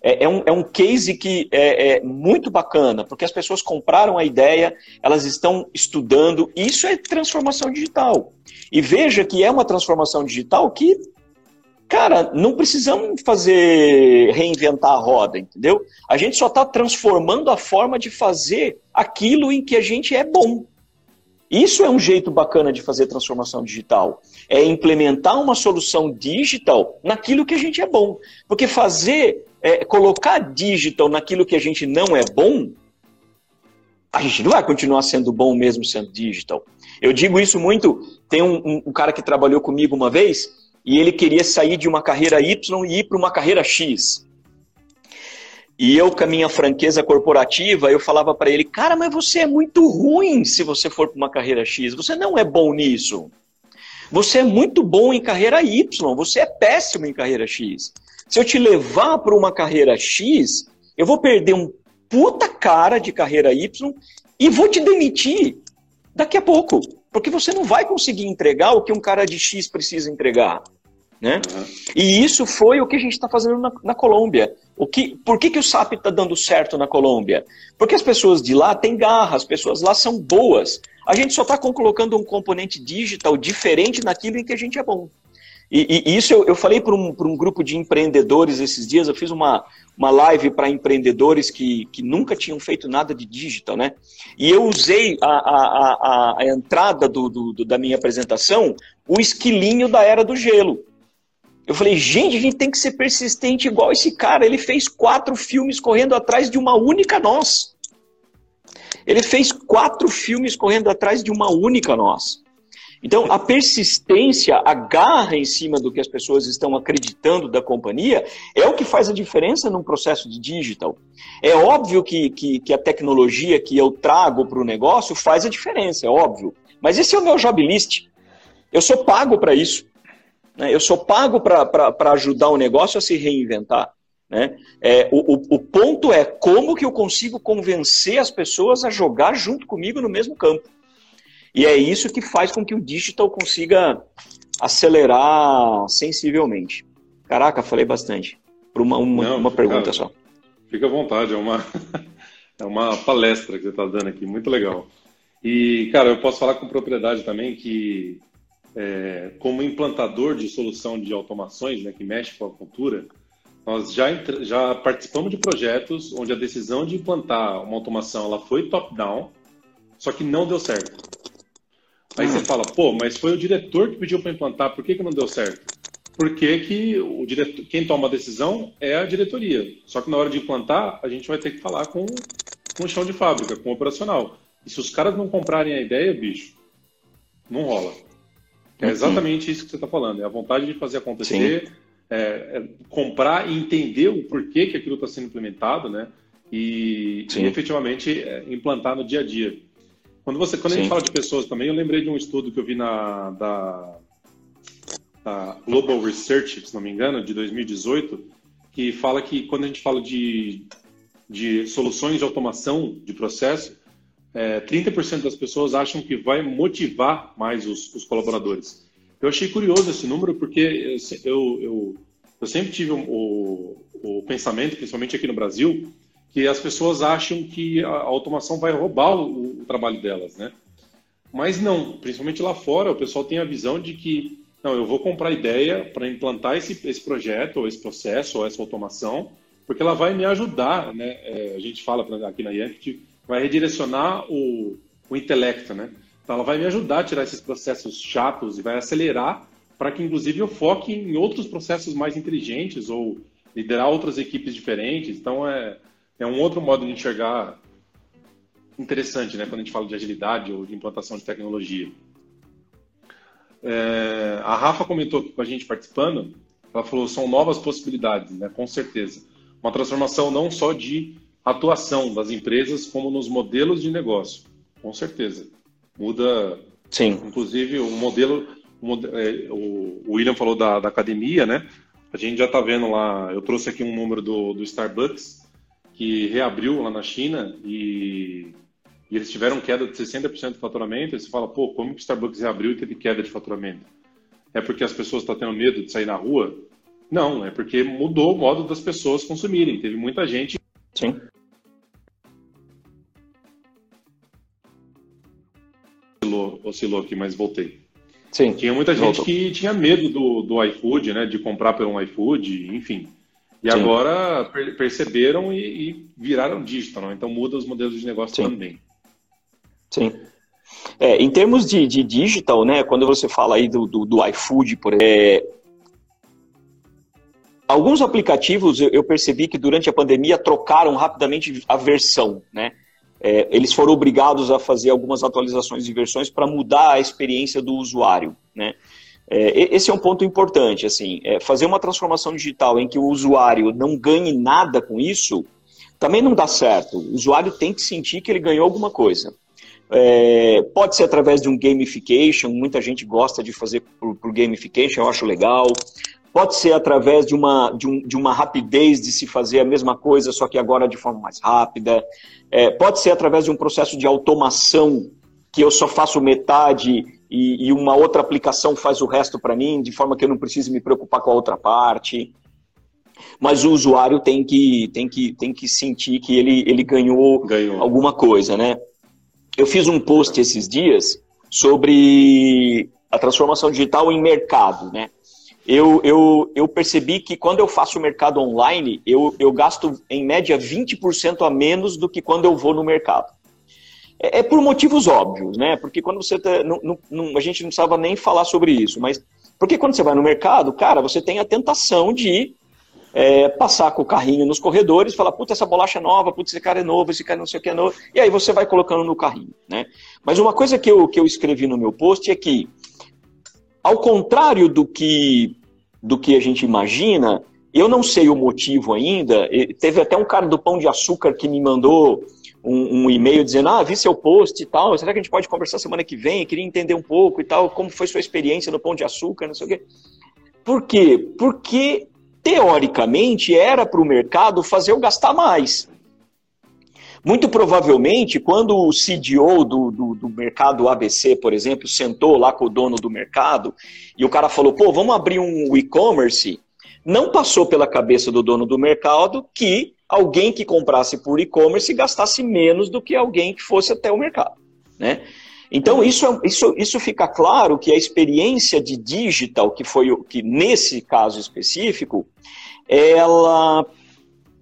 É, é, um, é um case que é, é, muito bacana, porque as pessoas compraram a ideia, elas estão estudando, isso é transformação digital. E veja que é uma transformação digital que Cara, não precisamos fazer reinventar a roda, entendeu? A gente só está transformando a forma de fazer aquilo em que a gente é bom. Isso é um jeito bacana de fazer transformação digital. É implementar uma solução digital naquilo que a gente é bom. Porque fazer, é, colocar digital naquilo que a gente não é bom, a gente não vai continuar sendo bom mesmo sendo digital. Eu digo isso muito. Tem um, um, um cara que trabalhou comigo uma vez e ele queria sair de uma carreira Y e ir para uma carreira X. E eu, com a minha franqueza corporativa, eu falava para ele, cara, mas você é muito ruim se você for para uma carreira X. Você não é bom nisso. Você é muito bom em carreira Y, você é péssimo em carreira X. Se eu te levar para uma carreira X, eu vou perder um puta cara de carreira Y e vou te demitir daqui a pouco. Porque você não vai conseguir entregar o que um cara de X precisa entregar. Né? Uhum. E isso foi o que a gente está fazendo na, na, Colômbia. O que, por que, que o SAP está dando certo na Colômbia? Porque as pessoas de lá têm garra, as pessoas lá são boas. A gente só está colocando um componente digital diferente naquilo em que a gente é bom. E, e isso eu, eu falei para um, um grupo de empreendedores esses dias, eu fiz uma, uma live para empreendedores que, que nunca tinham feito nada de digital, né? E eu usei a, a, a, a entrada do, do, do, da minha apresentação, o esquilinho da era do gelo. Eu falei, gente, a gente tem que ser persistente igual esse cara. Ele fez quatro filmes correndo atrás de uma única nós. Ele fez quatro filmes correndo atrás de uma única nós. Então, a persistência, a garra em cima do que as pessoas estão acreditando da companhia, é o que faz a diferença num processo de digital. É óbvio que, que, que a tecnologia que eu trago para o negócio faz a diferença, é óbvio. Mas esse é o meu job list. Eu sou pago para isso. Né? Eu sou pago para ajudar o negócio a se reinventar. Né? É, o, o, o, ponto é como que eu consigo convencer as pessoas a jogar junto comigo no mesmo campo. E é isso que faz com que o digital consiga acelerar sensivelmente. Caraca, falei bastante. Por uma, uma, Não, uma pergunta só. Fica à vontade, é uma, é uma palestra que você está dando aqui, muito legal. E, cara, eu posso falar com propriedade também que, é, como implantador de solução de automações, né, que mexe com a cultura, nós já, já participamos de projetos onde a decisão de implantar uma automação ela foi top-down, só que não deu certo. Aí você fala, pô, mas foi o diretor que pediu para implantar, por que, que não deu certo? Porque que o diretor, quem toma a decisão é a diretoria. Só que na hora de implantar, a gente vai ter que falar com, com o chão de fábrica, com o operacional. E se os caras não comprarem a ideia, bicho, não rola. É exatamente isso que você está falando. É a vontade de fazer acontecer, é, é comprar e entender o porquê que aquilo está sendo implementado, né? E, e efetivamente é, implantar no dia a dia. Quando, você, quando a gente fala de pessoas também, eu lembrei de um estudo que eu vi na da, da Global Research, se não me engano, de 2018, que fala que quando a gente fala de, de soluções de automação de processo, é, 30% das pessoas acham que vai motivar mais os, os colaboradores. Eu achei curioso esse número porque eu, eu, eu sempre tive o, o, pensamento, principalmente aqui no Brasil, que as pessoas acham que a automação vai roubar o, o trabalho delas, né? Mas não, principalmente lá fora, o pessoal tem a visão de que não, eu vou comprar ideia para implantar esse, esse projeto, ou esse processo, ou essa automação, porque ela vai me ajudar, né? É, a gente fala aqui na Yankee, vai redirecionar o, o intelecto, né? Então ela vai me ajudar a tirar esses processos chatos e vai acelerar para que, inclusive, eu foque em outros processos mais inteligentes ou liderar outras equipes diferentes. Então, é, é um outro modo de enxergar interessante, né? Quando a gente fala de agilidade ou de implantação de tecnologia. É, a Rafa comentou aqui com a gente participando, ela falou são novas possibilidades, né? Com certeza. Uma transformação não só de atuação das empresas, como nos modelos de negócio. Com certeza muda. Sim. Inclusive, o modelo. O, é, o William falou da, da, academia, né? A gente já está vendo lá. Eu trouxe aqui um número do, do Starbucks, que reabriu lá na China e, e eles tiveram queda de 60% de faturamento. E você fala, pô, como que o Starbucks reabriu e teve queda de faturamento? É porque as pessoas estão tendo medo de sair na rua? Não, é porque mudou o modo das pessoas consumirem. Teve muita gente. Sim. oscilou, oscilou aqui, mas voltei. Sim. Tinha muita gente voltou. que tinha medo do, do iFood, né? De comprar pelo iFood, enfim. E Sim. agora per perceberam e, e, viraram digital, né? então muda os modelos de negócio Sim. também. Sim. É, em termos de, de, digital, né? Quando você fala aí do, do, do iFood, por exemplo, é, alguns aplicativos eu percebi que durante a pandemia trocaram rapidamente a versão, né? é, eles foram obrigados a fazer algumas atualizações de versões para mudar a experiência do usuário. Né? É, esse é um ponto importante. Assim, é, fazer uma transformação digital em que o usuário não ganhe nada com isso também não dá certo. O usuário tem que sentir que ele ganhou alguma coisa. É, pode ser através de um gamification, muita gente gosta de fazer por, por gamification, eu acho legal. Pode ser através de uma, de, um, de uma rapidez de se fazer a mesma coisa, só que agora de forma mais rápida. É, pode ser através de um processo de automação, que eu só faço metade e, e uma outra aplicação faz o resto para mim, de forma que eu não preciso me preocupar com a outra parte. Mas o usuário tem que, tem que, tem que sentir que ele, ele ganhou, ganhou alguma coisa, né? Eu fiz um post esses dias sobre a transformação digital em mercado, né? eu, eu, eu percebi que quando eu faço o mercado online, eu, eu gasto em média 20% a menos do que quando eu vou no mercado. É, é por motivos óbvios, né? Porque quando você tá, não, não, a gente não precisava nem falar sobre isso, mas porque quando você vai no mercado, cara, você tem a tentação de é, passar com o carrinho nos corredores, falar, puta, essa bolacha é nova, puta, esse cara é novo, esse cara não sei o que é novo, e aí você vai colocando no carrinho, né? Mas uma coisa que eu, que eu escrevi no meu post é que ao contrário do que, do que a gente imagina, eu não sei o motivo ainda. Teve até um cara do Pão de Açúcar que me mandou um, um, e-mail dizendo: Ah, vi seu post e tal. Será que a gente pode conversar semana que vem? Queria entender um pouco e tal. Como foi sua experiência no Pão de Açúcar, não sei o quê. Por quê? Porque teoricamente era para o mercado fazer eu gastar mais. Muito provavelmente, quando o CDO do, do, do, mercado ABC, por exemplo, sentou lá com o dono do mercado e o cara falou: pô, vamos abrir um e-commerce, não passou pela cabeça do dono do mercado que alguém que comprasse por e-commerce gastasse menos do que alguém que fosse até o mercado. Né? Então, isso, é, isso, isso fica claro que a experiência de digital, que foi o que nesse caso específico, ela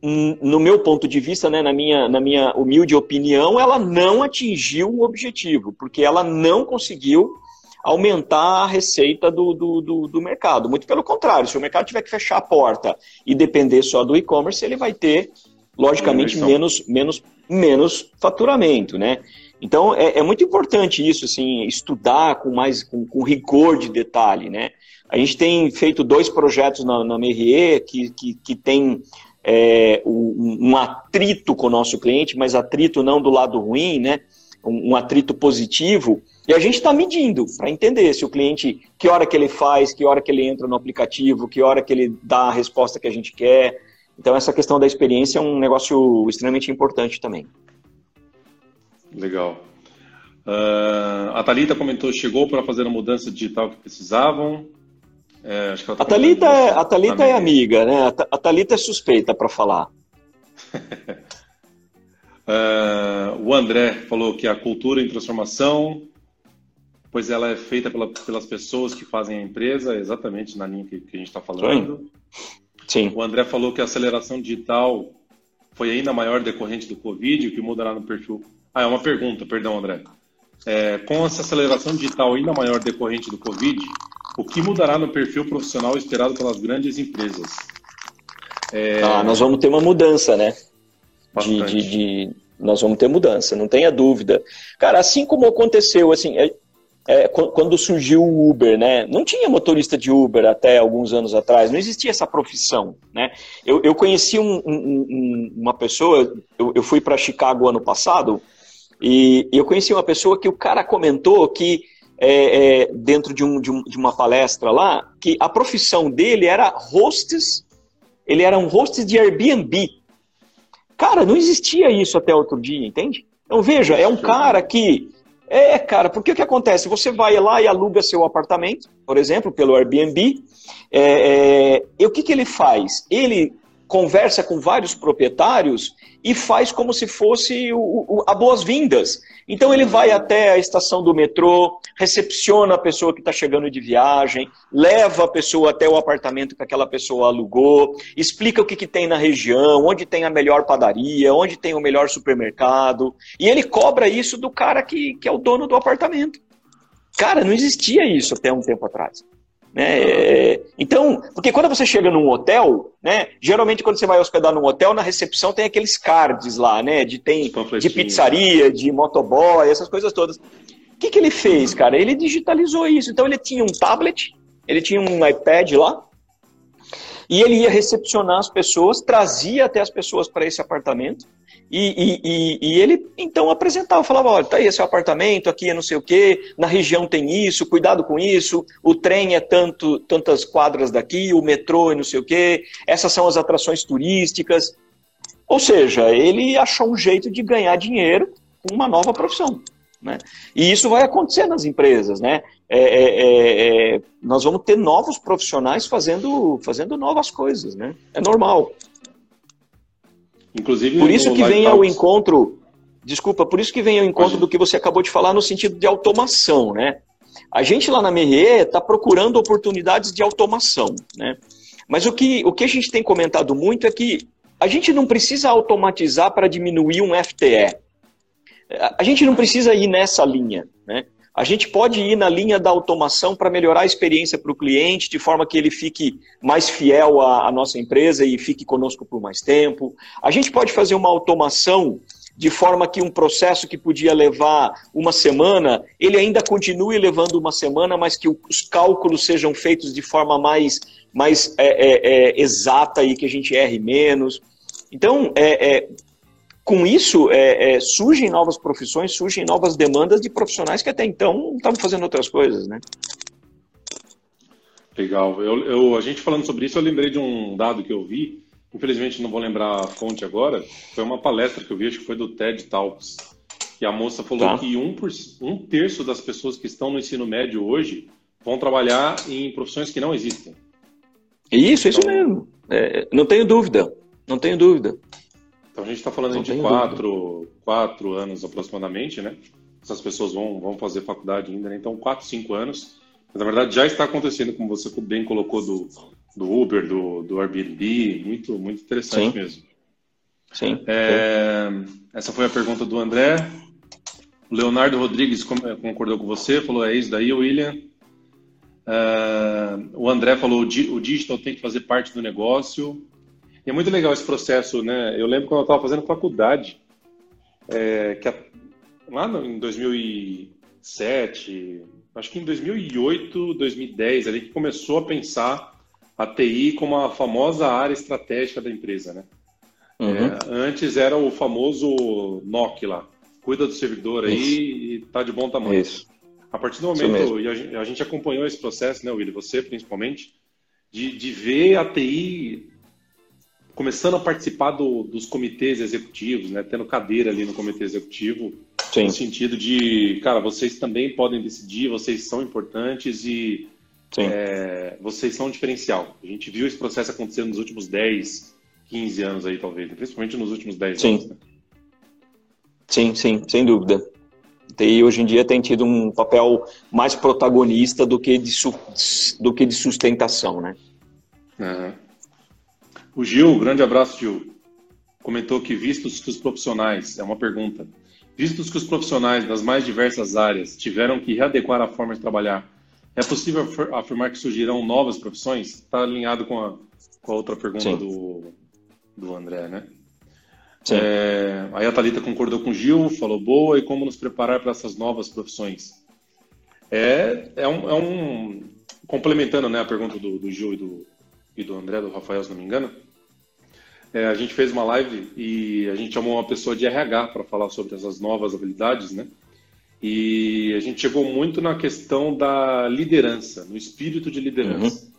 no meu ponto de vista, né, na, minha, na minha humilde opinião, ela não atingiu o objetivo, porque ela não conseguiu aumentar a receita do, do, do, do, mercado. Muito pelo contrário, se o mercado tiver que fechar a porta e depender só do e-commerce, ele vai ter, logicamente, menos, menos, menos faturamento, né? Então, é, é, muito importante isso, assim, estudar com mais, com, com rigor de detalhe, né? A gente tem feito dois projetos na, na Merrier que, que, que tem é, um, um, atrito com o nosso cliente, mas atrito não do lado ruim, né? Um, um atrito positivo. E a gente está medindo para entender se o cliente, que hora que ele faz, que hora que ele entra no aplicativo, que hora que ele dá a resposta que a gente quer. Então essa questão da experiência é um negócio extremamente importante também. Legal. Uh, a Thalita comentou, chegou para fazer a mudança digital que precisavam. É, tá a Thalita, é, a Thalita é amiga, né? A Thalita é suspeita para falar. uh, o André falou que a cultura em transformação, pois ela é feita pela, pelas pessoas que fazem a empresa, exatamente na linha que, que a gente está falando. Sim. O André falou que a aceleração digital foi ainda maior decorrente do Covid, o que mudará no perfil. Ah, é uma pergunta, perdão, André. É, com essa aceleração digital ainda maior decorrente do Covid, o que mudará no perfil profissional esperado pelas grandes empresas? É... Ah, nós vamos ter uma mudança, né? De, de, de, Nós vamos ter mudança, não tenha dúvida. Cara, assim como aconteceu, assim, é, é, quando surgiu o Uber, né? Não tinha motorista de Uber até alguns anos atrás, não existia essa profissão, né? Eu, eu conheci um, um, uma pessoa, eu, eu fui para Chicago ano passado, e eu conheci uma pessoa que o cara comentou que é, é, dentro de, um, de, um, de, uma palestra lá que a profissão dele era hostess, ele era um hostess de Airbnb. Cara, não existia isso até outro dia, entende? Então veja, é um cara que. É, cara, porque o que acontece? Você vai lá e aluga seu apartamento, por exemplo, pelo Airbnb, é, é, e o que, que ele faz? Ele conversa com vários proprietários e faz como se fosse o, o, a boas-vindas. Então ele vai até a estação do metrô, recepciona a pessoa que está chegando de viagem, leva a pessoa até o apartamento que aquela pessoa alugou, explica o que, que tem na região, onde tem a melhor padaria, onde tem o melhor supermercado, e ele cobra isso do cara que, que é o dono do apartamento. Cara, não existia isso até um tempo atrás. Né? É, então, porque quando você chega num hotel, né, geralmente quando você vai hospedar num hotel, na recepção tem aqueles cards lá, né, de, tem, de pizzaria, de motoboy, essas coisas todas. O que, que ele fez, cara? Ele digitalizou isso. Então ele tinha um tablet, ele tinha um iPad lá, e ele ia recepcionar as pessoas, trazia até as pessoas para esse apartamento, e, e, e, ele então apresentava, falava: olha, tá aí esse apartamento, aqui é não sei o quê, na região tem isso, cuidado com isso, o trem é tanto, tantas quadras daqui, o metrô é não sei o quê, essas são as atrações turísticas. Ou seja, ele achou um jeito de ganhar dinheiro com uma nova profissão. Né? E isso vai acontecer nas empresas. Né? É, é, é, é nós vamos ter novos profissionais fazendo, fazendo novas coisas. Né? É normal. Inclusive, por isso que vem ao encontro, desculpa, por isso que vem ao encontro do que você acabou de falar no sentido de automação, né? A gente lá na Merrier está procurando oportunidades de automação, né? Mas o que, o que a gente tem comentado muito é que a gente não precisa automatizar para diminuir um FTE. A gente não precisa ir nessa linha, né? A gente pode ir na linha da automação para melhorar a experiência para o cliente, de forma que ele fique mais fiel à, à, nossa empresa e fique conosco por mais tempo. A gente pode fazer uma automação de forma que um processo que podia levar uma semana, ele ainda continue levando uma semana, mas que os cálculos sejam feitos de forma mais, mais é, é, é, exata e que a gente erre menos. Então, é, é com isso, é, é, surgem novas profissões, surgem novas demandas de profissionais que até então estavam fazendo outras coisas, né? Legal. Eu, eu, a gente falando sobre isso, eu lembrei de um dado que eu vi. Infelizmente não vou lembrar a fonte agora. Foi uma palestra que eu vi, acho que foi do TED Talks. E a moça falou tá. que um, por, um terço das pessoas que estão no ensino médio hoje vão trabalhar em profissões que não existem. Isso, então, isso mesmo. É, não tenho dúvida. Não tenho dúvida. Então a gente está falando de quatro, quatro anos aproximadamente, né? Essas pessoas vão, vão fazer faculdade ainda, né? Então, quatro, cinco anos. Mas, na verdade, já está acontecendo, como você bem colocou, do, do Uber, do, do Airbnb. Muito, muito interessante Sim. mesmo. Sim. É, essa foi a pergunta do André. O Leonardo Rodrigues concordou com você, falou: é isso daí, William. Uh, o André falou: o digital tem que fazer parte do negócio. E é muito legal esse processo, né? Eu lembro quando eu estava fazendo faculdade, é, que a, lá no, em 2007, acho que em 2008, 2010, ali que começou a pensar a TI como a famosa área estratégica da empresa, né? Uhum. É, antes era o famoso NOC lá, cuida do servidor aí Isso. e tá de bom tamanho. Isso. A partir do momento, e a gente, acompanhou esse processo, né, Willi, você principalmente, de, de ver a TI começando a participar do, dos comitês executivos, né, tendo cadeira ali no comitê executivo, Sim. no sentido de, cara, vocês também podem decidir, vocês são importantes e é, vocês são um diferencial. A gente viu esse processo acontecendo nos últimos 10, 15 anos aí, talvez, principalmente nos últimos 10 sim. anos. Né? Sim, sim, sem dúvida. TI hoje em dia tem tido um papel mais protagonista do que de, do que de sustentação, né? Uhum. O Gil, grande abraço, Gil, comentou que vistos que os profissionais, é uma pergunta, vistos que os profissionais das mais diversas áreas tiveram que readequar a forma de trabalhar, é possível afirmar que surgirão novas profissões? Está alinhado com a, com a outra pergunta do, do André, né? É, aí a Thalita concordou com o Gil, falou boa, e como nos preparar para essas novas profissões? É, é, um, é um complementando né, a pergunta do, do Gil e do, e do André, do Rafael, se não me engano, é, a gente fez uma live e a gente chamou uma pessoa de RH para falar sobre essas novas habilidades, né? E a gente chegou muito na questão da liderança, no espírito de liderança. Uhum.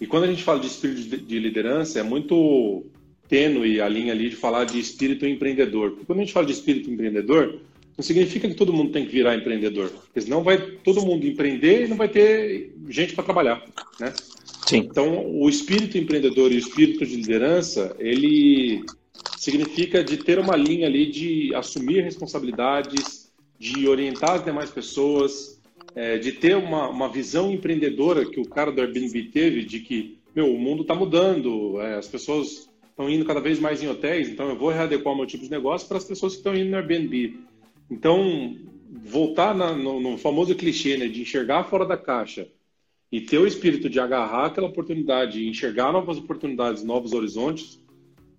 E quando a gente fala de espírito de liderança, é muito tênue a linha ali de falar de espírito empreendedor. Porque quando a gente fala de espírito empreendedor, não significa que todo mundo tem que virar empreendedor. Porque senão vai todo mundo empreender e não vai ter gente para trabalhar, né? Sim. Então, o espírito empreendedor e o espírito de liderança, ele significa de ter uma linha ali de assumir responsabilidades, de orientar as demais pessoas, é, de ter uma, uma visão empreendedora que o cara do Airbnb teve, de que, meu, o mundo está mudando, é, as pessoas estão indo cada vez mais em hotéis, então eu vou readequar o meu tipo de negócio para as pessoas que estão indo no Airbnb. Então, voltar na, no, no, famoso clichê né, de enxergar fora da caixa e ter o espírito de agarrar aquela oportunidade, enxergar novas oportunidades, novos horizontes,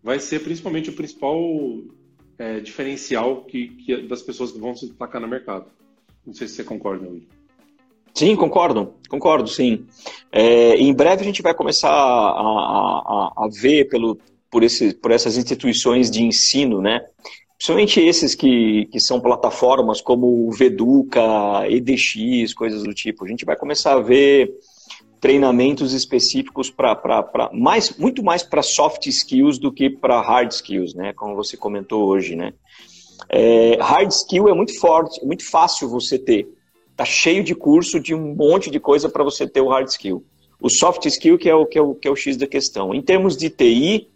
vai ser principalmente o principal é, diferencial que, que, das pessoas que vão se destacar no mercado. Não sei se você concorda, Will. Sim, concordo, concordo, sim. É, em breve a gente vai começar a, a, a ver pelo, por, esse, por essas instituições de ensino, né? Principalmente esses que, que são plataformas como o Veduca, EDX, coisas do tipo. A gente vai começar a ver treinamentos específicos para mais muito mais para soft skills do que para hard skills, né? Como você comentou hoje, né? É, hard skill é muito forte, é muito fácil você ter. Tá cheio de curso de um monte de coisa para você ter o hard skill. O soft skill que é o que é o, que é o X da questão. Em termos de TI,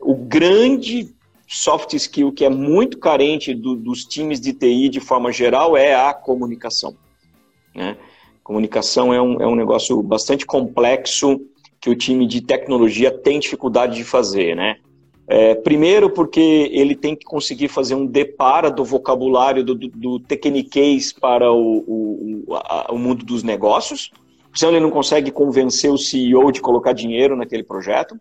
o grande soft skill que é muito carente do, dos times de TI de forma geral é a comunicação. Né? Comunicação é um, é um negócio bastante complexo que o time de tecnologia tem dificuldade de fazer, né? É, primeiro porque ele tem que conseguir fazer um depara do vocabulário do, do, do tecniquez para o, o, a, o mundo dos negócios, senão ele não consegue convencer o CEO de colocar dinheiro naquele projeto.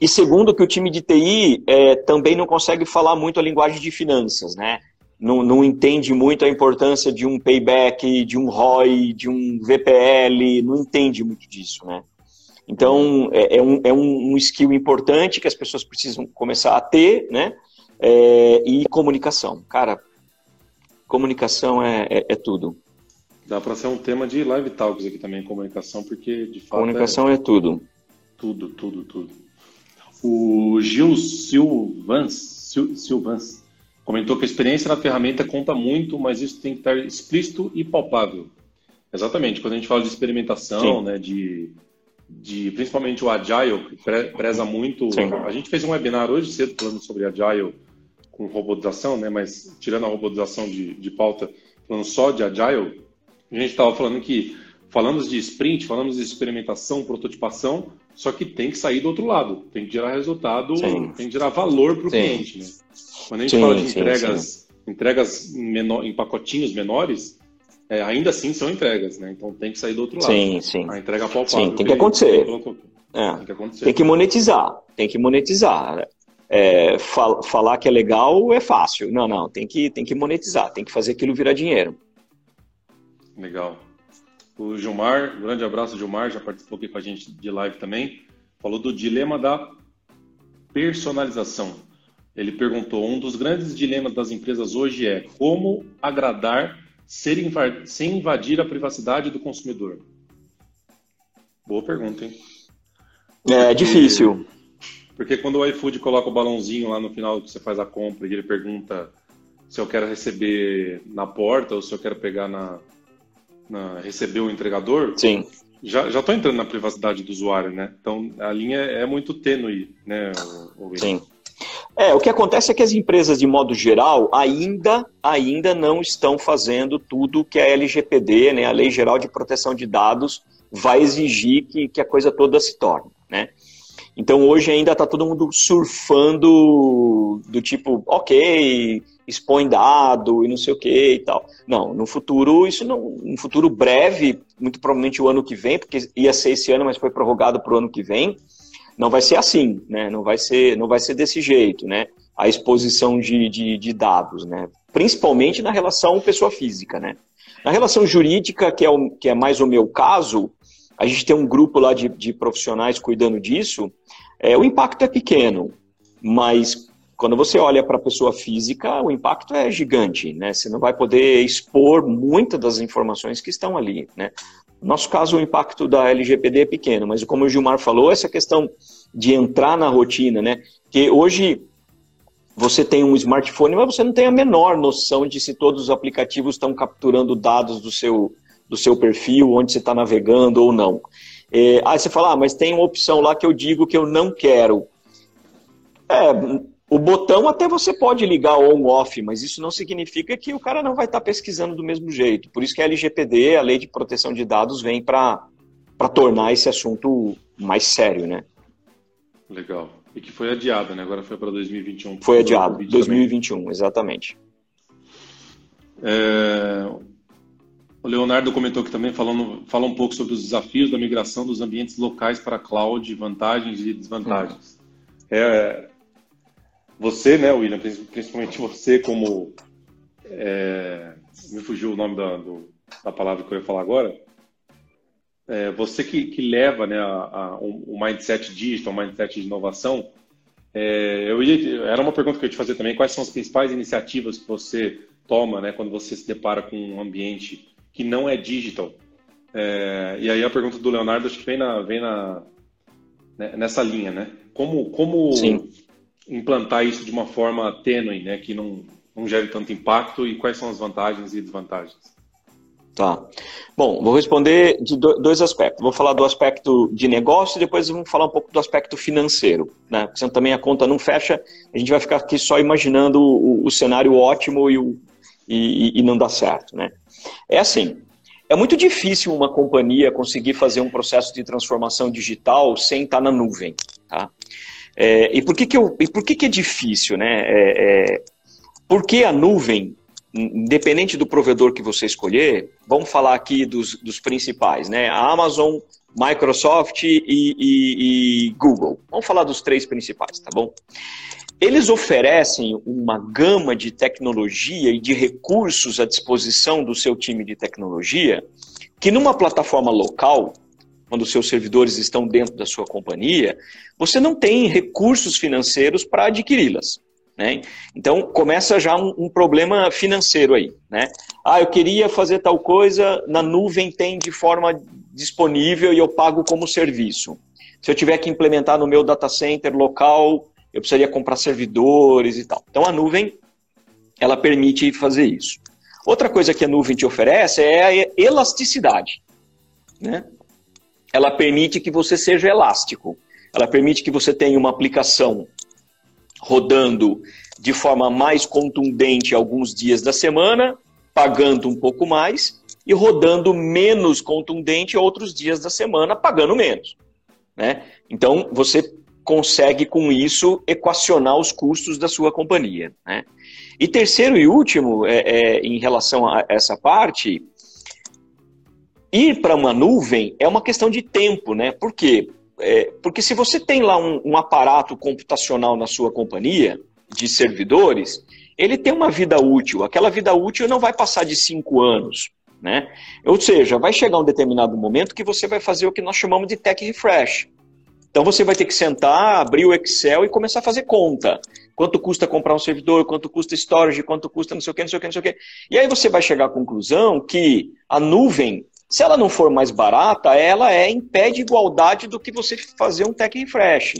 E segundo, que o time de TI é, também não consegue falar muito a linguagem de finanças, né? Não, não, entende muito a importância de um payback, de um ROI, de um VPL, não entende muito disso, né? Então, é, é, um, é um skill importante que as pessoas precisam começar a ter, né? É, e comunicação. Cara, comunicação é, é, é tudo. Dá para ser um tema de live talks aqui também, comunicação, porque de fato. Comunicação é, é tudo. Tudo, tudo, tudo. O Gil Silvans, Sil, Silvans comentou que a experiência na ferramenta conta muito, mas isso tem que estar explícito e palpável. Exatamente, quando a gente fala de experimentação, né, de, de principalmente o Agile, que preza muito. Sim. A gente fez um webinar hoje cedo falando sobre Agile com robotização, né, mas tirando a robotização de, de pauta, falando só de Agile, a gente estava falando que falamos de sprint, falamos de experimentação, prototipação, só que tem que sair do outro lado, tem que gerar resultado, sim. tem que gerar valor para o cliente. Né? Quando a gente sim, fala de entregas, entregas menor, em pacotinhos menores, é, ainda assim são entregas, né? Então tem que sair do outro lado. Sim, sim. A entrega palpável. Sim, tem que acontecer. É, tem que acontecer. Tem que monetizar, tem que monetizar. É, fal falar que é legal é fácil. Não, não, tem que, tem que monetizar, tem que fazer aquilo virar dinheiro. Legal. O Gilmar, um grande abraço, Gilmar, já participou aqui com a gente de live também. Falou do dilema da personalização. Ele perguntou: um dos grandes dilemas das empresas hoje é como agradar sem invadir a privacidade do consumidor. Boa pergunta, hein? É difícil. Porque quando o iFood coloca o balãozinho lá no final que você faz a compra e ele pergunta se eu quero receber na porta ou se eu quero pegar na, na, receber o entregador, Sim. já estou entrando na privacidade do usuário, né? Então a linha é muito tênue, né? O, o Sim. É, o que acontece é que as empresas, de modo geral, ainda, ainda não estão fazendo tudo que a LGPD, né, a Lei Geral de Proteção de Dados, vai exigir que, que a coisa toda se torne. Né? Então hoje ainda está todo mundo surfando do tipo, ok, expõe dado e não sei o que e tal. Não, no futuro, isso não. No futuro breve, muito provavelmente o ano que vem, porque ia ser esse ano, mas foi prorrogado para o ano que vem, não vai ser assim, né? Não vai ser, não vai ser desse jeito, né? A exposição de, de, de dados, né? Principalmente na relação pessoa física, né? Na relação jurídica, que é, o, que é mais o meu caso, a gente tem um grupo lá de, de profissionais cuidando disso, é, o impacto é pequeno, mas quando você olha para a pessoa física, o impacto é gigante, né? Você não vai poder expor muitas das informações que estão ali, né? No nosso caso, o impacto da LGPD é pequeno, mas como o Gilmar falou, essa questão de entrar na rotina, né? Que hoje você tem um smartphone, mas você não tem a menor noção de se todos os aplicativos estão capturando dados do seu, do seu perfil, onde você está navegando ou não. É, aí você fala, ah, mas tem uma opção lá que eu digo que eu não quero. É, o botão até você pode ligar on-off, mas isso não significa que o cara não vai estar tá pesquisando do mesmo jeito. Por isso que a LGPD, a Lei de Proteção de Dados, vem para tornar esse assunto mais sério, né? Legal. E que foi adiada, né? Agora foi para 2021. Foi adiado, 2021, também. exatamente. É... O Leonardo comentou que também falando, fala um pouco sobre os desafios da migração dos ambientes locais para cloud, vantagens e desvantagens. É, você, né, William, principalmente você como é, me fugiu o nome da, do, da palavra que eu ia falar agora. É, você que, que leva né, a, a, o, mindset digital, o mindset de inovação, é, eu ia, era uma pergunta que eu ia te fazer também. Quais são as principais iniciativas que você toma né, quando você se depara com um ambiente que não é digital? É, e aí a pergunta do Leonardo acho que vem, na, vem na, né, nessa linha, né? Como, como Sim implantar isso de uma forma tênue, né, que não, não gere tanto impacto e quais são as vantagens e desvantagens? Tá. Bom, vou responder de dois aspectos. Vou falar do aspecto de negócio e depois vamos falar um pouco do aspecto financeiro, né? Porque senão também a conta não fecha, a gente vai ficar aqui só imaginando o, o cenário ótimo e, o, e, e não dá certo, né? É assim, é muito difícil uma companhia conseguir fazer um processo de transformação digital sem estar na nuvem, tá? É, e por que, que, eu, e por que, que é difícil? Né? É, é, porque a nuvem, independente do provedor que você escolher, vamos falar aqui dos, dos principais, né? A Amazon, Microsoft e, e, e Google. Vamos falar dos três principais, tá bom? Eles oferecem uma gama de tecnologia e de recursos à disposição do seu time de tecnologia que numa plataforma local quando seus servidores estão dentro da sua companhia, você não tem recursos financeiros para adquiri-las. Né? Então começa já um, um, problema financeiro aí. Né? Ah, eu queria fazer tal coisa, na nuvem tem de forma disponível e eu pago como serviço. Se eu tiver que implementar no meu data center local, eu precisaria comprar servidores e tal. Então a nuvem, ela permite fazer isso. Outra coisa que a nuvem te oferece é a elasticidade. Né? Ela permite que você seja elástico. Ela permite que você tenha uma aplicação rodando de forma mais contundente alguns dias da semana, pagando um pouco mais, e rodando menos contundente outros dias da semana, pagando menos. Né? Então, você consegue com isso equacionar os custos da sua companhia. Né? E terceiro e último, é, é, em relação a essa parte, ir para uma nuvem é uma questão de tempo, né? Por quê? É, porque se você tem lá um, um aparato computacional na sua companhia, de servidores, ele tem uma vida útil. Aquela vida útil não vai passar de cinco anos. Né? Ou seja, vai chegar um determinado momento que você vai fazer o que nós chamamos de tech refresh. Então você vai ter que sentar, abrir o Excel e começar a fazer conta. Quanto custa comprar um servidor, quanto custa storage, quanto custa não sei o que, não sei o que, não sei o que. E aí você vai chegar à conclusão que a nuvem, se ela não for mais barata, ela é em pé de igualdade do que você fazer um tech refresh.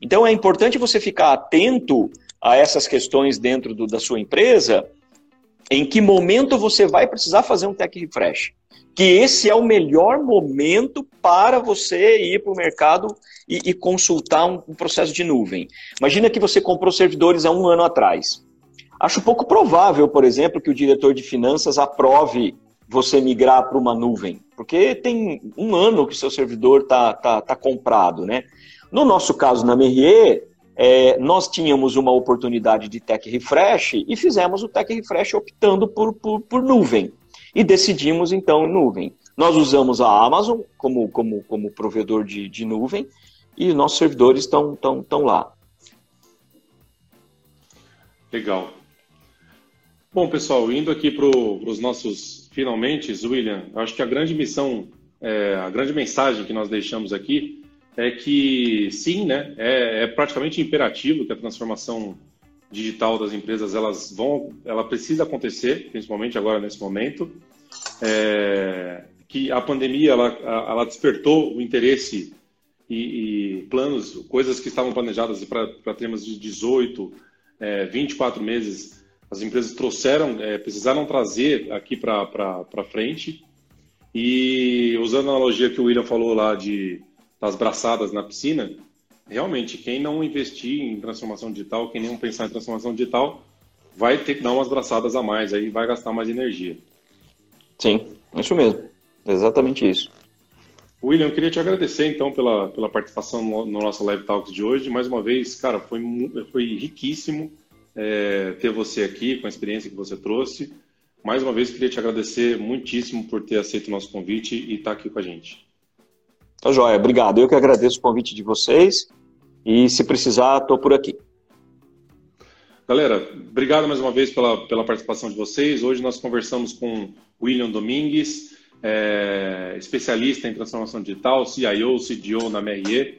Então é importante você ficar atento a essas questões dentro do, da sua empresa, em que momento você vai precisar fazer um tech refresh. Que esse é o melhor momento para você ir para o mercado e, e consultar um, um processo de nuvem. Imagina que você comprou servidores há um ano atrás. Acho pouco provável, por exemplo, que o diretor de finanças aprove você migrar para uma nuvem, porque tem um ano que o seu servidor está tá, tá comprado, né? No nosso caso, na Merrier, é, nós tínhamos uma oportunidade de tech refresh e fizemos o tech refresh optando por, por, por nuvem. E decidimos então em nuvem. Nós usamos a Amazon como, como, como provedor de, de nuvem e nossos servidores estão tão, tão lá. Legal. Bom, pessoal, indo aqui para os nossos finalmente, William, acho que a grande missão, é, a grande mensagem que nós deixamos aqui é que sim, né, é, é, praticamente imperativo que a transformação digital das empresas elas vão, ela precisa acontecer, principalmente agora nesse momento, é, que a pandemia ela, ela despertou o interesse e, e planos, coisas que estavam planejadas para termos de 18, é, 24 meses, as empresas trouxeram, é, precisaram trazer aqui para frente. E usando a analogia que o William falou lá de das braçadas na piscina, realmente, quem não investir em transformação digital, quem não pensar em transformação digital, vai ter que dar umas braçadas a mais, aí vai gastar mais energia. Sim, isso mesmo. Exatamente isso. William, eu queria te agradecer então pela, pela participação no, no nosso Live Talks de hoje. Mais uma vez, cara, foi, foi riquíssimo é, ter você aqui com a experiência que você trouxe. Mais uma vez, queria te agradecer muitíssimo por ter aceito o nosso convite e estar aqui com a gente. Tá joia, obrigado. Eu que agradeço o convite de vocês e se precisar, estou por aqui. Galera, obrigado mais uma vez pela, pela participação de vocês. Hoje nós conversamos com William Domingues, é, especialista em transformação digital, CIO, CDO na MRE.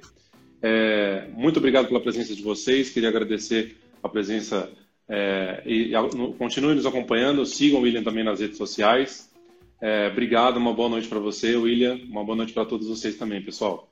É, muito obrigado pela presença de vocês. Queria agradecer a presença é, e, e continue nos acompanhando. Sigam o William também nas redes sociais. É, obrigado, uma boa noite para você, William. Uma boa noite para todos vocês também, pessoal.